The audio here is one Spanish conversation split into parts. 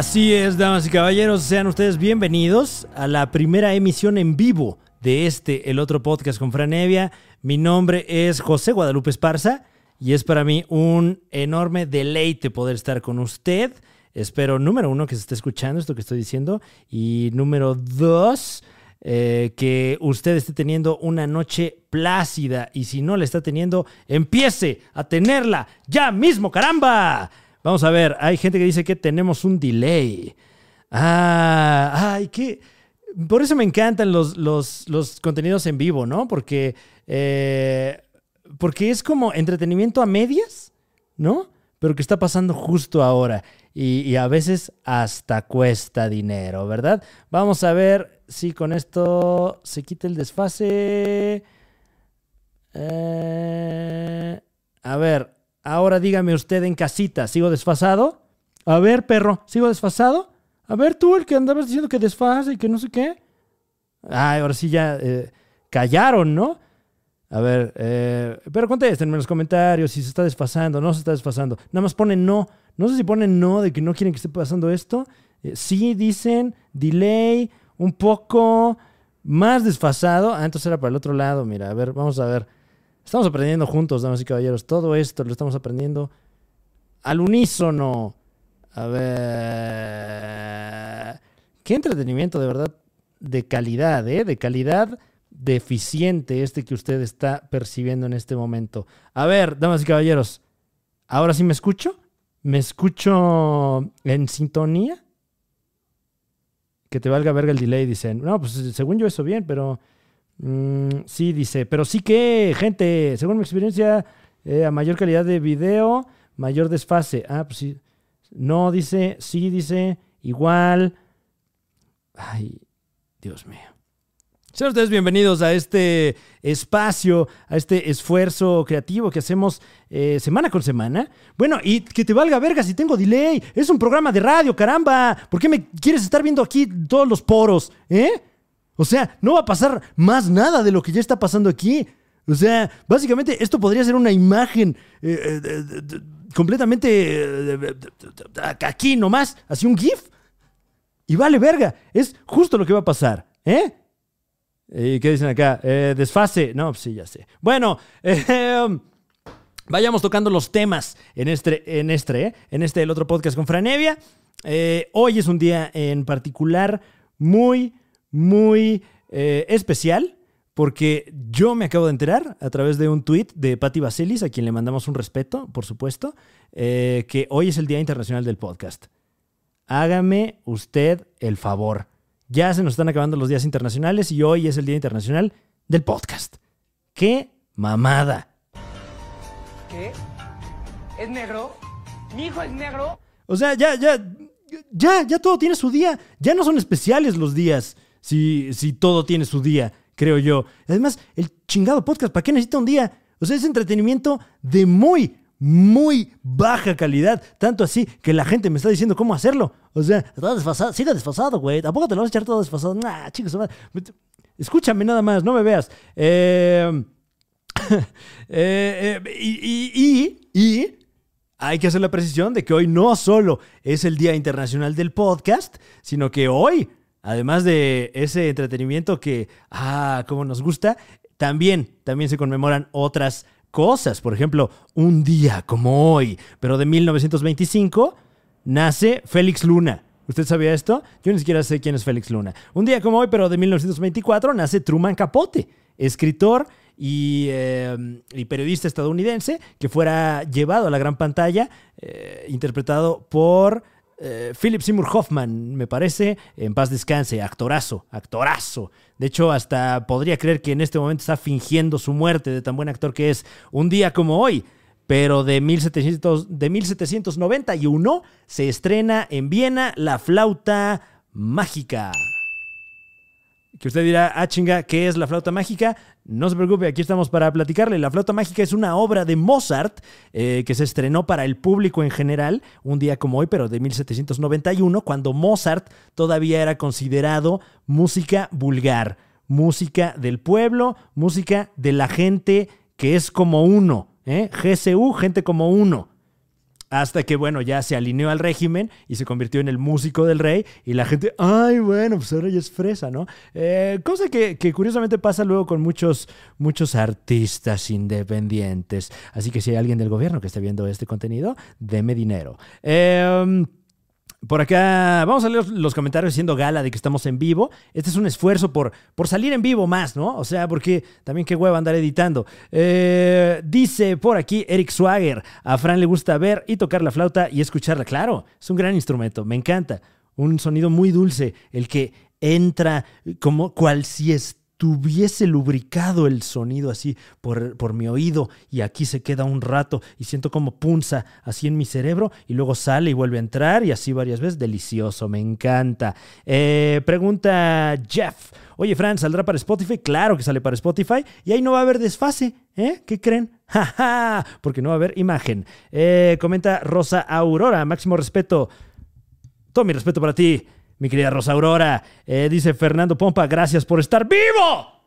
Así es, damas y caballeros, sean ustedes bienvenidos a la primera emisión en vivo de este, el otro podcast con Franevia. Mi nombre es José Guadalupe Esparza y es para mí un enorme deleite poder estar con usted. Espero, número uno, que se esté escuchando esto que estoy diciendo y número dos, eh, que usted esté teniendo una noche plácida y si no la está teniendo, empiece a tenerla ya mismo, caramba. Vamos a ver, hay gente que dice que tenemos un delay. Ah, ay, qué. Por eso me encantan los, los, los contenidos en vivo, ¿no? Porque, eh, porque es como entretenimiento a medias, ¿no? Pero que está pasando justo ahora. Y, a veces hasta cuesta dinero, ¿verdad? Vamos a ver si con esto se quita el desfase. Eh, a ver, Ahora dígame usted en casita, ¿sigo desfasado? A ver, perro, ¿sigo desfasado? A ver, tú, el que andabas diciendo que desfase y que no sé qué. Ay, ahora sí ya eh, callaron, ¿no? A ver, eh, pero contéstenme en los comentarios si se está desfasando, no se está desfasando. Nada más ponen no. No sé si ponen no de que no quieren que esté pasando esto. Eh, sí dicen delay, un poco más desfasado. Ah, entonces era para el otro lado. Mira, a ver, vamos a ver. Estamos aprendiendo juntos, damas y caballeros. Todo esto lo estamos aprendiendo al unísono. A ver. Qué entretenimiento de verdad de calidad, ¿eh? De calidad deficiente este que usted está percibiendo en este momento. A ver, damas y caballeros. ¿Ahora sí me escucho? ¿Me escucho en sintonía? Que te valga verga el delay, dicen. No, pues según yo eso bien, pero Mm, sí, dice, pero sí que, gente, según mi experiencia, eh, a mayor calidad de video, mayor desfase. Ah, pues sí. No, dice, sí, dice, igual. Ay, Dios mío. Sean ustedes bienvenidos a este espacio, a este esfuerzo creativo que hacemos eh, semana con semana. Bueno, y que te valga verga si tengo delay. Es un programa de radio, caramba. ¿Por qué me quieres estar viendo aquí todos los poros? ¿Eh? O sea, no va a pasar más nada de lo que ya está pasando aquí. O sea, básicamente esto podría ser una imagen eh, eh, completamente eh, aquí nomás, así un GIF. Y vale verga, es justo lo que va a pasar, ¿eh? ¿Y qué dicen acá? desfase. No, pues sí, ya sé. Bueno, em, vayamos tocando los temas en este, en este, en este el otro podcast con Franevia. hoy es un día en particular muy, muy eh, especial porque yo me acabo de enterar a través de un tuit de Patti Vaselis, a quien le mandamos un respeto, por supuesto, eh, que hoy es el Día Internacional del Podcast. Hágame usted el favor. Ya se nos están acabando los días internacionales y hoy es el Día Internacional del Podcast. ¡Qué mamada! ¿Qué? ¿Es negro? ¿Mi hijo es negro? O sea, ya, ya, ya, ya todo tiene su día. Ya no son especiales los días si, si todo tiene su día, creo yo. Además, el chingado podcast, ¿para qué necesita un día? O sea, es entretenimiento de muy, muy baja calidad. Tanto así que la gente me está diciendo cómo hacerlo. O sea, está desfasado, sigue desfasado, güey. Tampoco te lo vas a echar todo desfasado. Nah, chicos, escúchame nada más, no me veas. Eh, eh, eh, y, y, y hay que hacer la precisión de que hoy no solo es el Día Internacional del Podcast, sino que hoy además de ese entretenimiento que, ah, como nos gusta, también, también se conmemoran otras cosas. Por ejemplo, un día como hoy, pero de 1925, nace Félix Luna. ¿Usted sabía esto? Yo ni siquiera sé quién es Félix Luna. Un día como hoy, pero de 1924, nace Truman Capote, escritor y, eh, periodista estadounidense que fuera llevado a la gran pantalla, eh, interpretado por eh, Philip Seymour Hoffman, me parece, en paz descanse, actorazo, actorazo. De hecho, hasta podría creer que en este momento está fingiendo su muerte de tan buen actor que es. Un día como hoy, pero de, 1700, de 1791 se estrena en Viena La Flauta Mágica. Que usted dirá, ah, chinga, ¿qué es la flauta mágica? No se preocupe, aquí estamos para platicarle. La flauta mágica es una obra de Mozart eh, que se estrenó para el público en general, un día como hoy, pero de 1791, cuando Mozart todavía era considerado música vulgar, música del pueblo, música de la gente que es como uno, ¿eh? GSU, gente como uno. Hasta que, bueno, ya se alineó al régimen y se convirtió en el músico del rey y la gente, ay, bueno, pues ahora ya es fresa, ¿no? Eh, cosa que, que, curiosamente pasa luego con muchos, muchos artistas independientes. Así que si hay alguien del gobierno que esté viendo este contenido, deme dinero. Eh, por acá, vamos a leer los comentarios siendo gala de que estamos en vivo. Este es un esfuerzo por, por salir en vivo más, ¿no? O sea, porque también qué hueva andar editando. Eh, dice por aquí Eric Swagger, a Fran le gusta ver y tocar la flauta y escucharla. Claro, es un gran instrumento, me encanta. Un sonido muy dulce, el que entra como cual si es tuviese lubricado el sonido así por, por, mi oído y aquí se queda un rato y siento como punza así en mi cerebro y luego sale y vuelve a entrar y así varias veces. Delicioso, me encanta. Eh, pregunta Jeff. Oye, Fran, ¿saldrá para Spotify? Claro que sale para Spotify y ahí no va a haber desfase. ¿Eh? ¿Qué creen? ja porque no va a haber imagen. Eh, comenta Rosa Aurora. Máximo respeto. Todo mi respeto para ti mi querida Rosa Aurora. Eh, dice Fernando Pompa, gracias por estar vivo.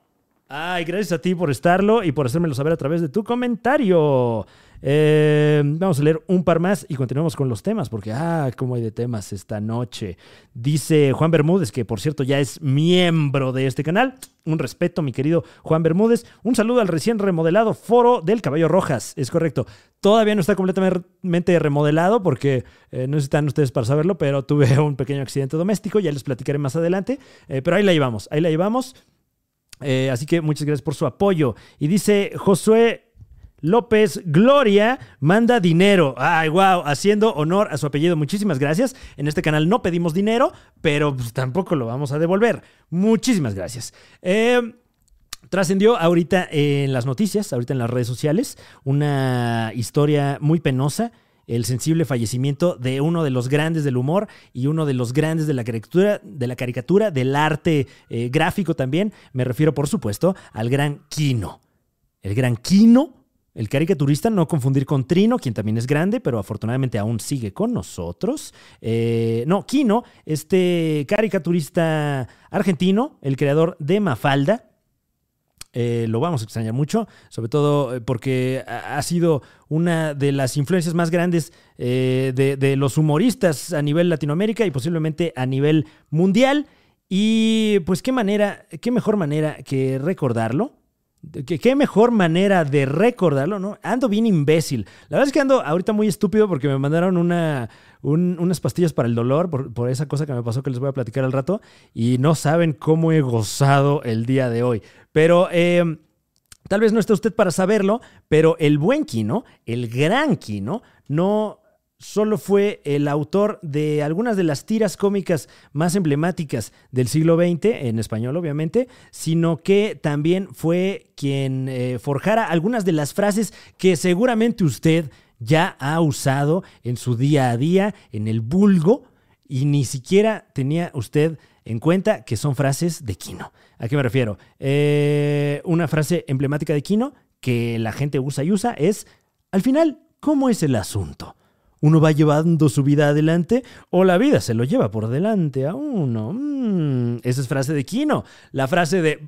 Ay, gracias a ti por estarlo y por hacérmelo saber a través de tu comentario. Eh, vamos a leer un par más y continuamos con los temas, porque, ah, cómo hay de temas esta noche. Dice Juan Bermúdez, que por cierto ya es miembro de este canal. Un respeto, mi querido Juan Bermúdez. Un saludo al recién remodelado foro del Caballo Rojas. Es correcto. Todavía no está completamente remodelado porque eh, no están ustedes para saberlo, pero tuve un pequeño accidente doméstico. Ya les platicaré más adelante. Eh, pero ahí la llevamos, ahí la llevamos. así que muchas gracias por su apoyo. Y dice Josué López Gloria manda dinero. Ay, wow, haciendo honor a su apellido. Muchísimas gracias. En este canal no pedimos dinero, pero pues, tampoco lo vamos a devolver. Muchísimas gracias. Eh, trascendió ahorita en las noticias, ahorita en las redes sociales, una historia muy penosa el sensible fallecimiento de uno de los grandes del humor y uno de los grandes de la caricatura, de la caricatura del arte eh, gráfico también. Me refiero, por supuesto, al gran Kino. El gran Kino el caricaturista, no confundir con Trino, quien también es grande, pero afortunadamente aún sigue con nosotros. Eh, no, Kino, este caricaturista argentino, el creador de Mafalda. Eh, lo vamos a extrañar mucho, sobre todo eh, porque ha sido una de las influencias más grandes de, de los humoristas a nivel Latinoamérica y posiblemente a nivel mundial. Y pues qué manera, qué mejor manera que recordarlo ¿Qué, mejor manera de recordarlo, ¿no? Ando bien imbécil. La verdad es que ando ahorita muy estúpido porque me mandaron una, unas pastillas para el dolor por, esa cosa que me pasó que les voy a platicar al rato y no saben cómo he gozado el día de hoy. Pero em, tal vez no esté usted para saberlo, pero el buen Kino, el gran Kino, no solo fue el autor de algunas de las tiras cómicas más emblemáticas del siglo XX, en español obviamente, sino que también fue quien eh, forjara algunas de las frases que seguramente usted ya ha usado en su día a día, en el vulgo, y ni siquiera tenía usted en cuenta que son frases de Kino. ¿A qué me refiero? Eh, una frase emblemática de Kino que la gente usa y usa es, al final, ¿cómo es el asunto? Uno va llevando su vida adelante o la vida se lo lleva por delante a uno. Mm, esa es frase de Kino. La frase de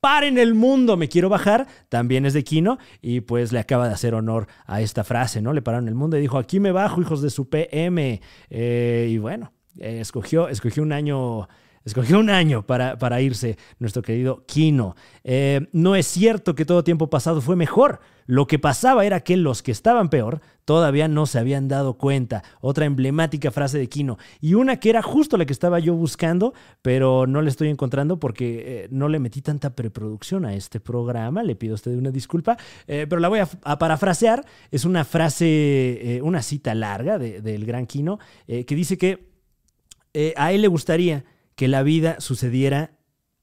paren el mundo, me quiero bajar, también es de Kino y pues le acaba de hacer honor a esta frase, ¿no? Le pararon el mundo y dijo, aquí me bajo, hijos de su PM. Eh, y bueno, eh, escogió, escogió un año... Escogió un año para, para irse nuestro querido Kino. Eh, no es cierto que todo tiempo pasado fue mejor. Lo que pasaba era que los que estaban peor todavía no se habían dado cuenta. Otra emblemática frase de Kino. Y una que era justo la que estaba yo buscando, pero no le estoy encontrando porque eh, no le metí tanta preproducción a este programa. Le pido a usted una disculpa, eh, pero la voy a, parafrasear. Es una frase, eh, una cita larga del gran Kino, que dice que a él le gustaría que la vida sucediera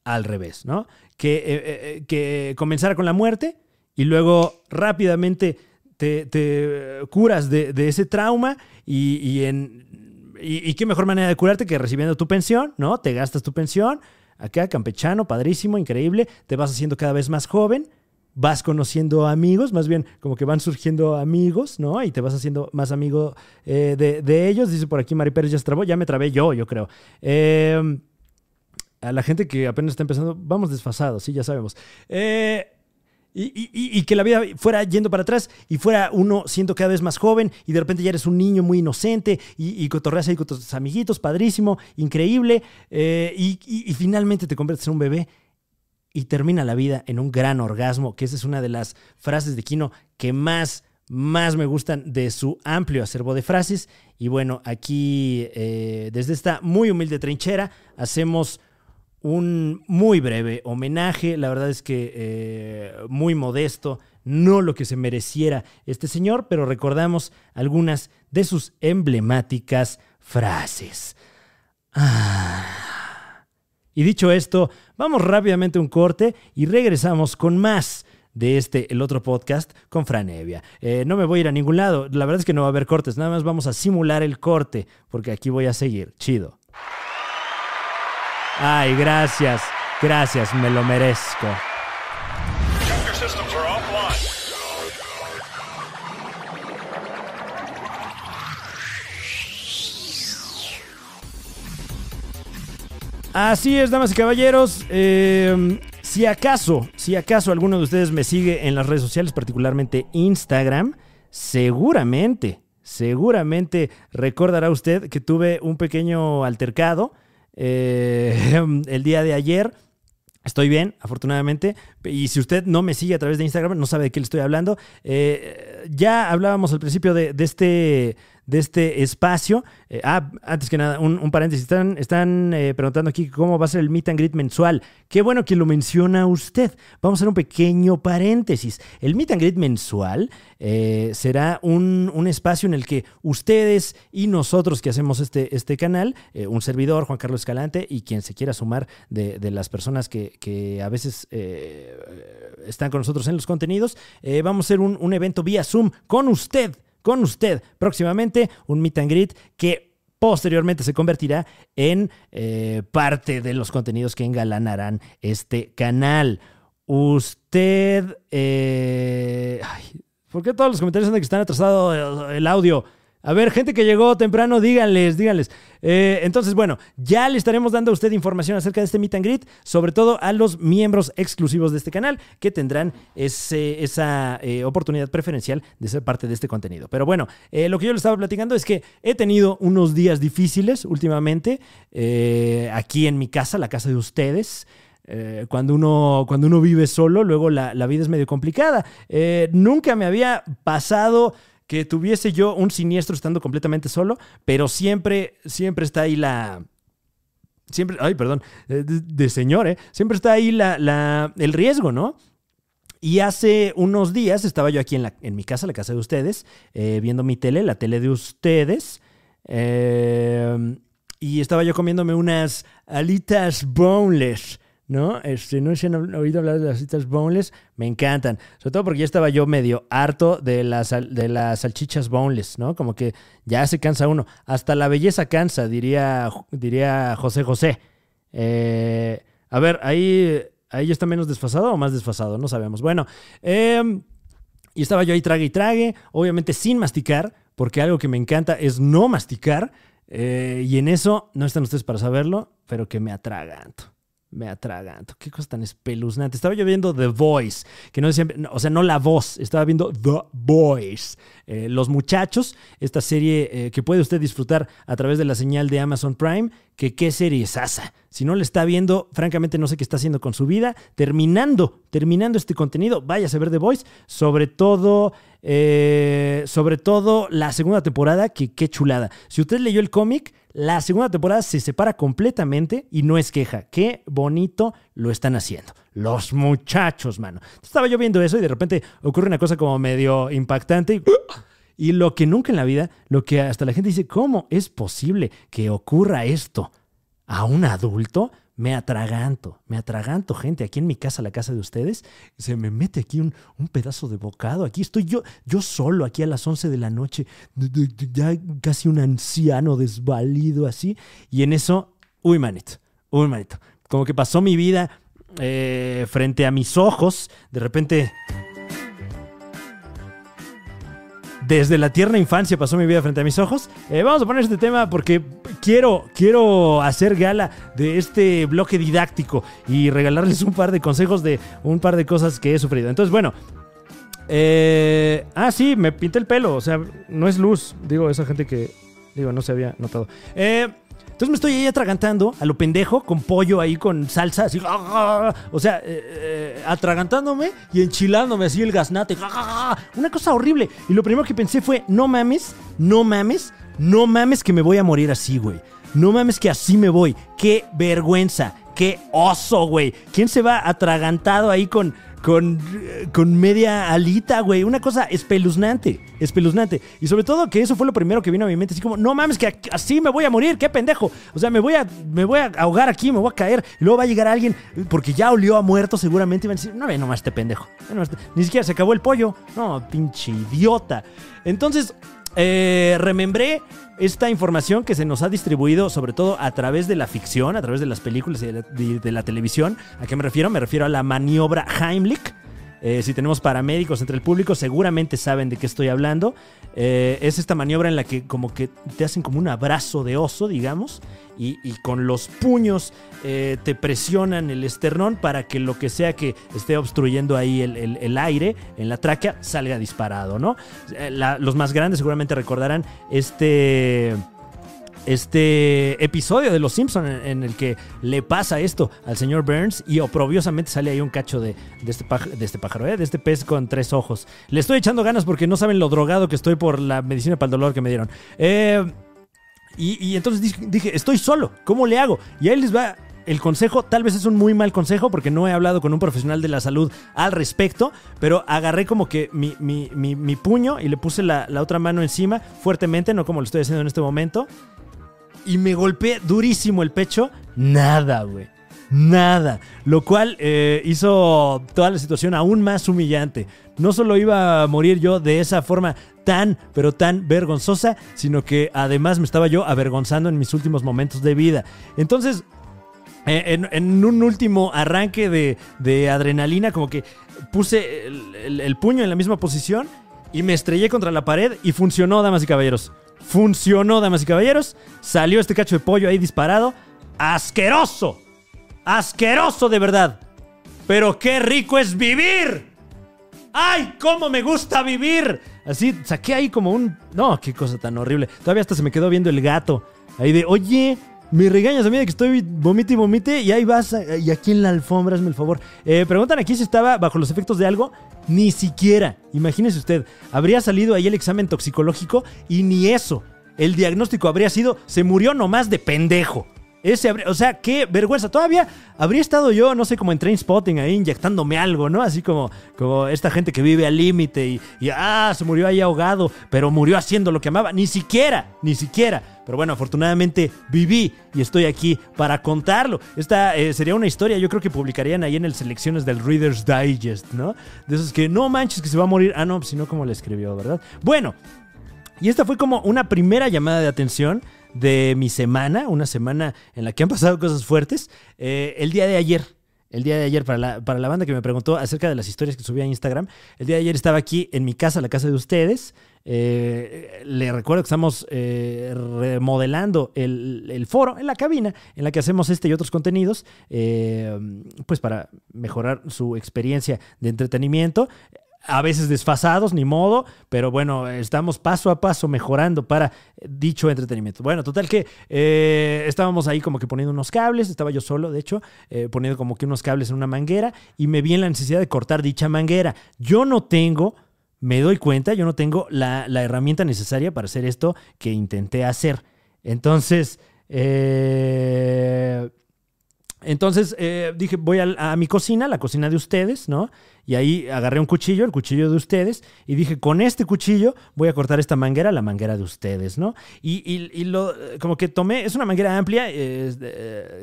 al revés, ¿no? Que, que comenzara con la muerte y luego rápidamente te, curas de, ese trauma y, en, y, qué mejor manera de curarte que recibiendo tu pensión, ¿no? Te gastas tu pensión, acá campechano, padrísimo, increíble, te vas haciendo cada vez más joven, vas conociendo amigos, más bien como que van surgiendo amigos, ¿no? Y te vas haciendo más amigo eh, de, ellos. Dice por aquí Mari Pérez, ya ya me trabé yo, yo creo. Em, a la gente que apenas está empezando, vamos desfasados, sí, ya sabemos. Eh, Y, y- y que la vida fuera yendo para atrás y fuera uno siendo cada vez más joven y de repente ya eres un niño muy inocente y, y cotorreas ahí con tus amiguitos, padrísimo, increíble, eh, y, finalmente te conviertes en un bebé y termina la vida en un gran orgasmo, que esa es una de las frases de Kino que más, más me gustan de su amplio acervo de frases. Y bueno, aquí eh, desde esta muy humilde trinchera hacemos un muy breve homenaje, la verdad es que eh, muy modesto, no lo que se mereciera este señor, pero recordamos algunas de sus emblemáticas frases. Ah. Y dicho esto, vamos rápidamente a un corte y regresamos con más de este, el otro podcast con Fran Evia. Eh, no me voy a ir a ningún lado, la verdad es que no va a haber cortes, nada más vamos a simular el corte, porque aquí voy a seguir. Chido. Ay, gracias, gracias, me lo merezco. Así es, damas y caballeros. Eh, si acaso, si acaso alguno de ustedes me sigue en las redes sociales, particularmente Instagram, seguramente, seguramente recordará usted que tuve un pequeño altercado eh, el día de ayer. Estoy bien, afortunadamente. Y si usted no me sigue a través de Instagram, no sabe de qué le estoy hablando. Eh, ya hablábamos al principio de, de este, de este espacio. Eh, ah, antes que nada, un, paréntesis. Están, eh, preguntando aquí cómo va a ser el meet and greet mensual. Qué bueno que lo menciona usted. Vamos a hacer un pequeño paréntesis. El meet and greet mensual eh, será un, un espacio en el que ustedes y nosotros que hacemos este, este canal, un servidor, Juan Carlos Escalante, y quien se quiera sumar de, de las personas que, que a veces están con nosotros en los contenidos, vamos a hacer un, un evento vía Zoom con usted, con usted, próximamente, un meet and greet que posteriormente se convertirá en eh, parte de los contenidos que engalanarán este canal. Usted... eh, ¿Por qué todos los comentarios son de que están atrasado el audio? A ver, gente que llegó temprano, díganles, díganles. Eh, entonces, bueno, ya le estaremos dando a usted información acerca de este Meet and Greet, sobre todo a los miembros exclusivos de este canal, que tendrán esa eh, oportunidad preferencial de ser parte de este contenido. Pero bueno, eh, lo que yo le estaba platicando es que he tenido unos días difíciles últimamente aquí en mi casa, la casa de ustedes. Cuando, uno, cuando uno vive solo, luego la, vida es medio complicada. Nunca me había pasado que tuviese yo un siniestro estando completamente solo, pero siempre, siempre está ahí la... Siempre, ay, perdón, eh, de, de señor, ¿eh? Siempre está ahí la, la- el riesgo, ¿no? Y hace unos días estaba yo aquí en, la, en mi casa, la casa de ustedes, eh, viendo mi tele, la tele de ustedes. eh, y estaba yo comiéndome unas alitas boneless, ¿no? Este, no si han oído hablar de las alitas boneless, me encantan. Sobre todo porque ya estaba yo medio harto de las, de las salchichas boneless, ¿no? Como que ya se cansa uno. Hasta la belleza cansa, diría, diría José José. Eh, a ver, ahí, ahí está menos desfasado o más desfasado, no sabemos. Bueno, em, y estaba yo ahí trague y trague, obviamente sin masticar, porque algo que me encanta es no masticar. eh, y en eso, no están ustedes para saberlo, pero que me atraganto. Me atraganto. Qué cosa tan espeluznante. Estaba yo viendo The Voice, que no no, o sea, no la voz, estaba viendo The Voice. Eh, Los Muchachos, esta serie eh, que puede usted disfrutar a través de la señal de Amazon Prime, que qué serie es asa. Si no le está viendo, francamente no sé qué está haciendo con su vida. Terminando, terminando este contenido, váyase a ver The Voice, sobre todo, eh, sobre todo la segunda temporada, que qué chulada. Si usted leyó el cómic, la segunda temporada se separa completamente y no es queja. Qué bonito lo están haciendo. Los muchachos, mano. Estaba yo viendo eso y de repente ocurre una cosa como medio impactante y... Y lo que nunca en la vida, lo que hasta la gente dice, ¿cómo es posible que ocurra esto a un adulto? Me atraganto, me atraganto, gente. Aquí en mi casa, la casa de ustedes, se me mete aquí un, un pedazo de bocado. Aquí estoy yo, yo solo, aquí a las 11 de la noche, ya casi un anciano desvalido así. Y en eso, uy, manito, uy, manito. Como que pasó mi vida eh, frente a mis ojos. De repente desde la tierna infancia pasó mi vida frente a mis ojos. Eh, vamos a poner este tema porque quiero, quiero hacer gala de este bloque didáctico y regalarles un par de consejos de un par de cosas que he sufrido. Entonces, bueno. eh, ah, sí, me pinté el pelo. O sea, no es luz. Digo, esa gente que. Digo, no se había notado. Eh, entonces me estoy ahí atragantando a lo pendejo, con pollo ahí, con salsa, así. O sea, eh, eh, atragantándome y enchilándome así el gaznate. Una cosa horrible. Y lo primero que pensé fue, no mames, no mames, no mames que me voy a morir así, güey. No mames que así me voy. Qué vergüenza. Qué oso, güey. ¿Quién se va atragantado ahí con, con, con media alita, güey? Una cosa espeluznante. Espeluznante. Y sobre todo que eso fue lo primero que vino a mi mente. Así como, no mames, que así me voy a morir. Qué pendejo. O sea, me voy a, me voy a ahogar aquí, me voy a caer. Y luego va a llegar alguien, porque ya olió a muerto seguramente. Y van a decir, no ve nomás este pendejo. Este- Ni siquiera se acabó el pollo. No, pinche idiota. Entonces, eh, remembré esta información que se nos ha distribuido sobre todo a través de la ficción, a través de las películas y de la, televisión. ¿A qué me refiero? Me refiero a la maniobra Heimlich. Eh, si tenemos paramédicos entre el público, seguramente saben de qué estoy hablando. Eh, es esta maniobra en la que como que te hacen como un abrazo de oso, digamos, y, con los puños eh, te presionan el esternón para que lo que sea que esté obstruyendo ahí el, el- aire en la tráquea salga disparado, ¿no? Los más grandes seguramente recordarán este este episodio de Los Simpson en, el que le pasa esto al señor Burns y oprobiosamente sale ahí un cacho este, de este pájaro, ¿eh? de este pez con tres ojos. Le estoy echando ganas porque no saben lo drogado que estoy por la medicina para el dolor que me dieron. Eh, y, entonces dije, estoy solo, ¿cómo le hago? Y ahí les va el consejo, tal vez es un muy mal consejo porque no he hablado con un profesional de la salud al respecto, pero agarré como que mi, puño y le puse la otra mano encima fuertemente, no como lo estoy haciendo en este momento, y me golpeé durísimo el pecho, nada, güey. Nada. Lo cual eh, hizo toda la situación aún más humillante. No solo iba a morir yo de esa forma tan, pero tan vergonzosa, sino que además me estaba yo avergonzando en mis últimos momentos de vida. Entonces, eh, en, un último arranque de, adrenalina, como que puse el puño en la misma posición y me estrellé contra la pared y funcionó, damas y caballeros. Funcionó, damas y caballeros. Salió este cacho de pollo ahí disparado. ¡Asqueroso! ¡Asqueroso de verdad! Pero qué rico es vivir. ¡Ay, cómo me gusta vivir! Así saqué ahí como un... No, qué cosa tan horrible. Todavía hasta se me quedó viendo el gato. Ahí de, oye, me regañas a mí de que estoy vomite y vomite y ahí vas y aquí en la alfombra, hazme el favor. Eh, preguntan aquí si estaba bajo los efectos de algo. Ni siquiera. Imagínese usted, habría salido ahí el examen toxicológico y ni eso. El diagnóstico habría sido, se murió nomás de pendejo. Ese habría- o sea, qué vergüenza. Todavía habría estado yo, no sé, como en train spotting ahí inyectándome algo, ¿no? Así como, como esta gente que vive al límite y, ah, se murió ahí ahogado, pero murió haciendo lo que amaba. Ni siquiera, ni siquiera. Pero bueno, afortunadamente viví y estoy aquí para contarlo. Esta eh, sería una historia, yo creo que publicarían ahí en el selecciones del Reader's Digest, ¿no? De esos que no manches que se va a morir. Ah, no, pues, sino como le escribió, ¿verdad? Bueno, y esta fue como una primera llamada de atención de mi semana, una semana en la que han pasado cosas fuertes. Eh, el día de ayer, el día de ayer, para la, para la banda que me preguntó acerca de las historias que subía a Instagram, el día de ayer estaba aquí en mi casa, la casa de ustedes. Eh, le recuerdo que estamos eh, remodelando el, el foro en la cabina en la que hacemos este y otros contenidos, eh, pues para mejorar su experiencia de entretenimiento a veces desfasados, ni modo, pero bueno, estamos paso a paso mejorando para dicho entretenimiento. Bueno, total que eh, estábamos ahí como que poniendo unos cables, estaba yo solo, de hecho, eh, poniendo como que unos cables en una manguera y me vi en la necesidad de cortar dicha manguera. Yo no tengo, me doy cuenta, yo no tengo la, la herramienta necesaria para hacer esto que intenté hacer. Entonces, eh, entonces eh, dije, voy a, mi cocina, la cocina de ustedes, ¿no? Y ahí agarré un cuchillo, el cuchillo de ustedes, y dije, con este cuchillo voy a cortar esta manguera, la manguera de ustedes, ¿no? Y, y- lo, como que tomé, es una manguera amplia,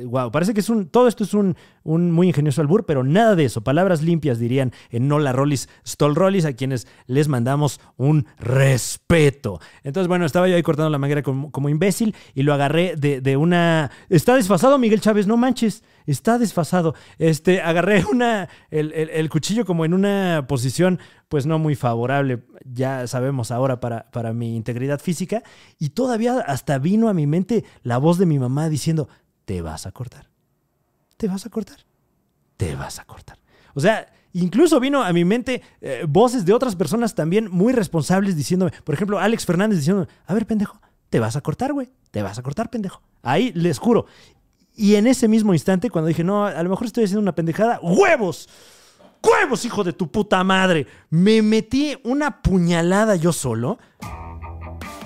wow, parece que es un, todo esto es un, un muy ingenioso albur, pero nada de eso, palabras limpias dirían en Nola Rollis, Stoll Rollis, a quienes les mandamos un respeto. Entonces, bueno, estaba yo ahí cortando la manguera como, como imbécil y lo agarré de, de una... Está desfasado Miguel Chávez, no manches. Está desfasado. Este, agarré una, el, el- cuchillo como en una posición, pues no muy favorable, ya sabemos ahora para, para mi integridad física, y todavía hasta vino a mi mente la voz de mi mamá diciendo, te vas a cortar, te vas a cortar, te vas a cortar. O sea, incluso vino a mi mente eh, voces de otras personas también muy responsables diciéndome, por ejemplo, Alex Fernández diciendo, a ver, pendejo, te vas a cortar, güey, te vas a cortar, pendejo. Ahí les juro. Y en ese mismo instante, cuando dije, no, a lo mejor estoy haciendo una pendejada, ¡huevos! ¡Huevos, hijo de tu puta madre! Me metí una puñalada yo solo.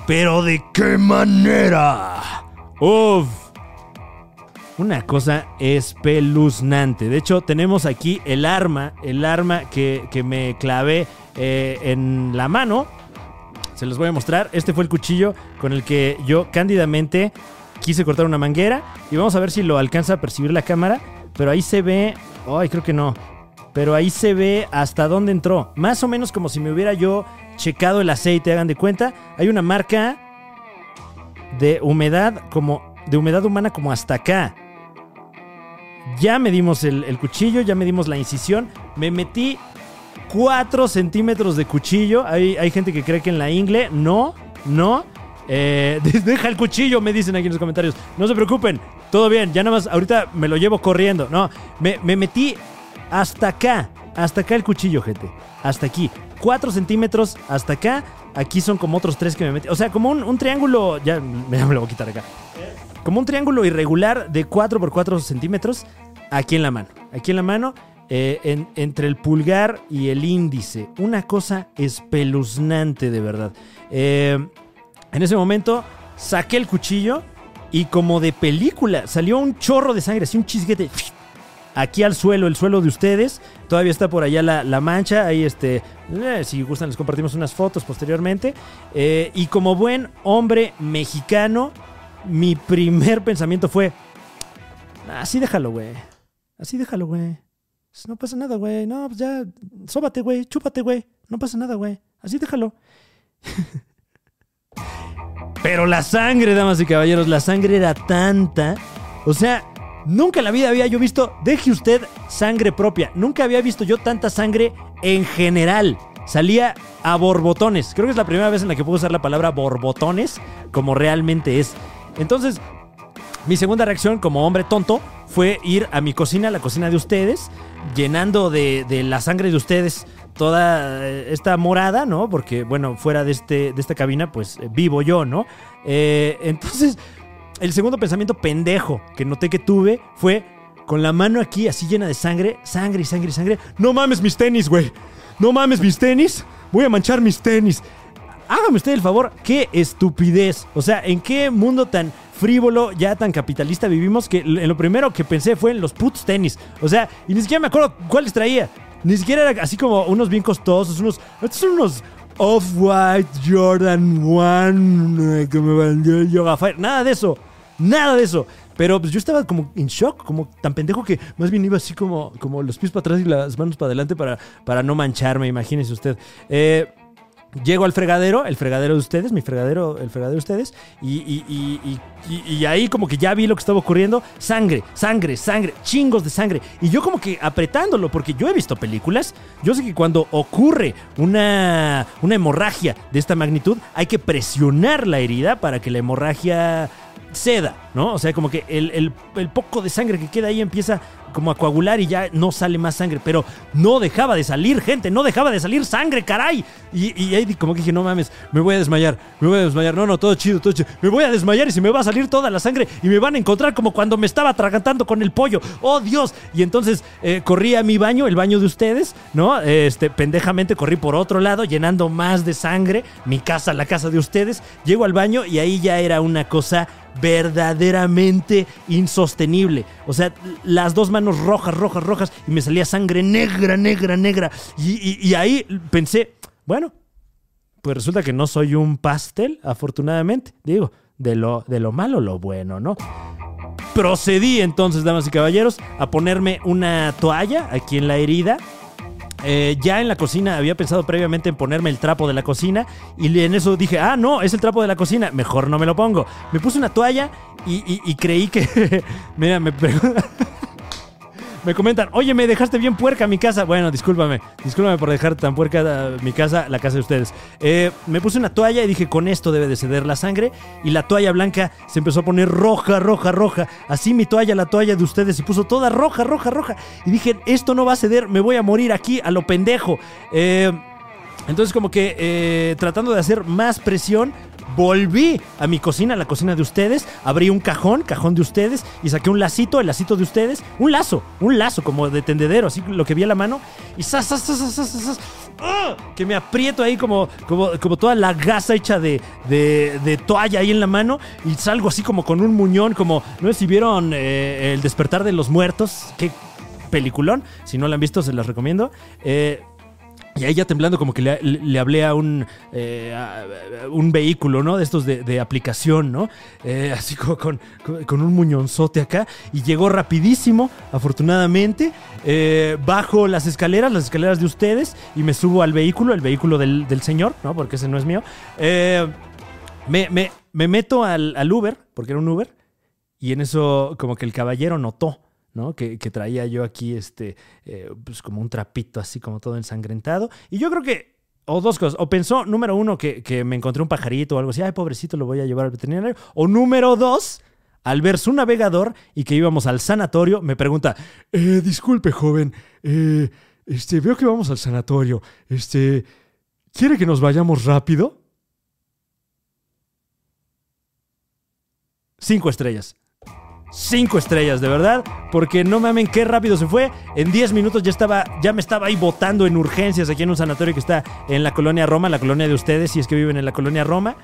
Pero ¿de qué manera? ¡Uf! Una cosa espeluznante. De hecho, tenemos aquí el arma, el arma que, que me clavé eh, en la mano. Se los voy a mostrar. Este fue el cuchillo con el que yo cándidamente quise cortar una manguera. Y vamos a ver si lo alcanza a percibir la cámara. Pero ahí se ve... Ay, creo que no. Pero ahí se ve hasta dónde entró. Más o menos como si me hubiera yo checado el aceite, hagan de cuenta. Hay una marca de humedad como... De humedad humana como hasta acá. Ya medimos el, cuchillo, ya medimos la incisión. Me metí 4 centímetros de cuchillo. Hay, hay gente que cree que en la ingle. No, no. Eh, deja el cuchillo, me dicen aquí en los comentarios. No se preocupen, todo bien. Ya nada más, ahorita me lo llevo corriendo. No, me, me metí hasta acá. Hasta acá el cuchillo, gente. Hasta aquí. 4 centímetros hasta acá. Aquí son como otros 3 que me metí. O sea, como un, un triángulo. Ya me, lo voy a quitar acá. Como un triángulo irregular de 4 por 4 centímetros aquí en la mano. Aquí en la mano, eh, en- entre el pulgar y el índice. Una cosa espeluznante, de verdad. Eh, en ese momento saqué el cuchillo y como de película salió un chorro de sangre, así un chisguete. Aquí al suelo, el suelo de ustedes. Todavía está por allá la, mancha. Ahí, este, eh, si gustan, les compartimos unas fotos posteriormente. Eh, y como buen hombre mexicano, mi primer pensamiento fue: Así déjalo, güey. Así déjalo, güey. No pasa nada, güey. No, pues ya, sóbate, güey. Chúpate, güey. No pasa nada, güey. Así déjalo. Pero la sangre, damas y caballeros, la sangre era tanta. O sea, nunca en la vida había yo visto, deje usted sangre propia. Nunca había visto yo tanta sangre en general. Salía a borbotones. Creo que es la primera vez en la que puedo usar la palabra borbotones como realmente es. Entonces, mi segunda reacción como hombre tonto fue ir a mi cocina, la cocina de ustedes, llenando de, de la sangre de ustedes toda eh, esta morada, ¿no? Porque, bueno, fuera de, este, de esta cabina, pues eh, vivo yo, ¿no? Eh, entonces, el segundo pensamiento pendejo que noté que tuve fue con la mano aquí así llena de sangre, sangre y sangre y sangre. No mames mis tenis, güey. No mames mis tenis. Voy a manchar mis tenis. Hágame usted el favor, qué estupidez. O sea, ¿en qué mundo tan frívolo, ya tan capitalista vivimos que lo primero que pensé fue en los putos tenis? O sea, y ni siquiera me acuerdo cuáles traía. Ni siquiera era así como unos bien costosos, unos... Estos son unos Off-White Jordan One eh, que me vendió el Yoga Fire. Nada de eso. Nada de eso. Pero pues yo estaba como en shock, como tan pendejo que más bien iba así como, como los pies para atrás y las manos para adelante para, para no mancharme, imagínese usted. Eh, Llego al fregadero, el fregadero de ustedes, mi fregadero, el fregadero de ustedes, y, y- y- y- ahí como que ya vi lo que estaba ocurriendo. Sangre, sangre, sangre, chingos de sangre. Y yo como que apretándolo, porque yo he visto películas, yo sé que cuando ocurre una, una hemorragia de esta magnitud, hay que presionar la herida para que la hemorragia ceda, ¿no? O sea, como que el, el- el poco de sangre que queda ahí empieza como a coagular y ya no sale más sangre, pero no dejaba de salir, gente, no dejaba de salir sangre, caray. Y, ahí como que dije, no mames, me voy a desmayar, me voy a desmayar, no, no, todo chido, todo chido, me voy a desmayar y se me va a salir toda la sangre y me van a encontrar como cuando me estaba atragantando con el pollo, oh Dios. Y entonces eh, corrí a mi baño, el baño de ustedes, ¿no? Este, pendejamente corrí por otro lado, llenando más de sangre, mi casa, la casa de ustedes, llego al baño y ahí ya era una cosa verdaderamente insostenible. O sea, las dos manos rojas, rojas, rojas y me salía sangre negra, negra, negra. Y, ahí pensé, bueno, pues resulta que no soy un pastel, afortunadamente. Digo, de lo, de lo malo lo bueno, ¿no? Procedí entonces, damas y caballeros, a ponerme una toalla aquí en la herida. Eh, ya en la cocina había pensado previamente en ponerme el trapo de la cocina y en eso dije, ah, no, es el trapo de la cocina, mejor no me lo pongo. Me puse una toalla y, creí que... Mira, me... pre- Me comentan, oye, me dejaste bien puerca mi casa. Bueno, discúlpame, discúlpame por dejar tan puerca eh, mi casa, la casa de ustedes. Eh, me puse una toalla y dije, con esto debe de ceder la sangre. Y la toalla blanca se empezó a poner roja, roja, roja. Así mi toalla, la toalla de ustedes, se puso toda roja, roja, roja. Y dije, esto no va a ceder, me voy a morir aquí a lo pendejo. Eh, entonces como que eh, tratando de hacer más presión, volví a mi cocina, a la cocina de ustedes, abrí un cajón, cajón de ustedes, y saqué un lacito, el lacito de ustedes, un lazo, un lazo como de tendedero, así lo que vi a la mano, y ¡zas, zas, zas! ¡Ah! que me aprieto ahí como, como, como toda la gasa hecha de, de- de toalla ahí en la mano, y salgo así como con un muñón, como, no si vieron eh, El despertar de los muertos, qué peliculón, si no lo han visto se los recomiendo. Eh, y ahí ya temblando como que le, hablé a un, eh, un vehículo, ¿no? De estos de, aplicación, ¿no? Eh, así como con, con- con un muñonzote acá. Y llegó rapidísimo, afortunadamente. Eh, bajo las escaleras, las escaleras de ustedes, y me subo al vehículo, el vehículo del, del señor, ¿no? Porque ese no es mío. Eh, me, me- me meto al, al Uber, porque era un Uber, y en eso como que el caballero notó, ¿no? Que, traía yo aquí, este, eh, pues como un trapito así como todo ensangrentado. Y yo creo que, o dos cosas, o pensó, número uno, que, que me encontré un pajarito o algo así, ay, pobrecito, lo voy a llevar al veterinario. O número dos, al ver su navegador y que íbamos al sanatorio, me pregunta, "Eh, disculpe, joven, eh, este, veo que vamos al sanatorio, este, ¿quiere que nos vayamos rápido? Cinco estrellas. Cinco estrellas, de verdad. Porque no mamen qué rápido se fue. En 10 minutos ya estaba, ya me estaba ahí botando en urgencias aquí en un sanatorio que está en la colonia Roma, la colonia de ustedes, si es que viven en la colonia Roma.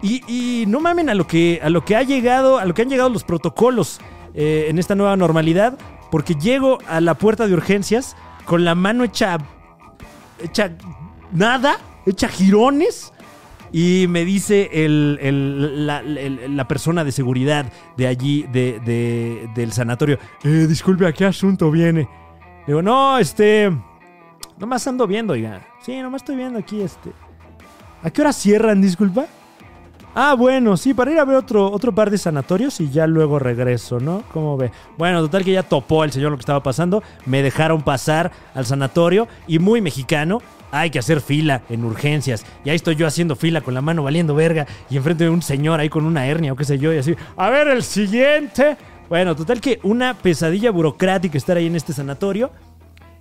Y, y no mamen a lo que a lo que ha llegado, a lo que han llegado los protocolos eh, en esta nueva normalidad. Porque llego a la puerta de urgencias con la mano hecha. hecha nada, hecha girones. Y me dice el- el- la, la persona de seguridad de allí, de, de- del sanatorio, "Eh, disculpe, ¿a qué asunto viene? Digo, no, este... Nomás ando viendo, oiga. Sí, nomás estoy viendo aquí, este... ¿A qué hora cierran, disculpa? Ah, bueno, sí, para ir a ver otro, otro par de sanatorios y ya luego regreso, ¿no? ¿Cómo ve? Bueno, total que ya topó el señor lo que estaba pasando. Me dejaron pasar al sanatorio y muy mexicano. Hay que hacer fila en urgencias. Y ahí estoy yo haciendo fila con la mano valiendo verga. Y enfrente de un señor ahí con una hernia o qué sé yo. Y así, a ver el siguiente. Bueno, total que una pesadilla burocrática estar ahí en este sanatorio.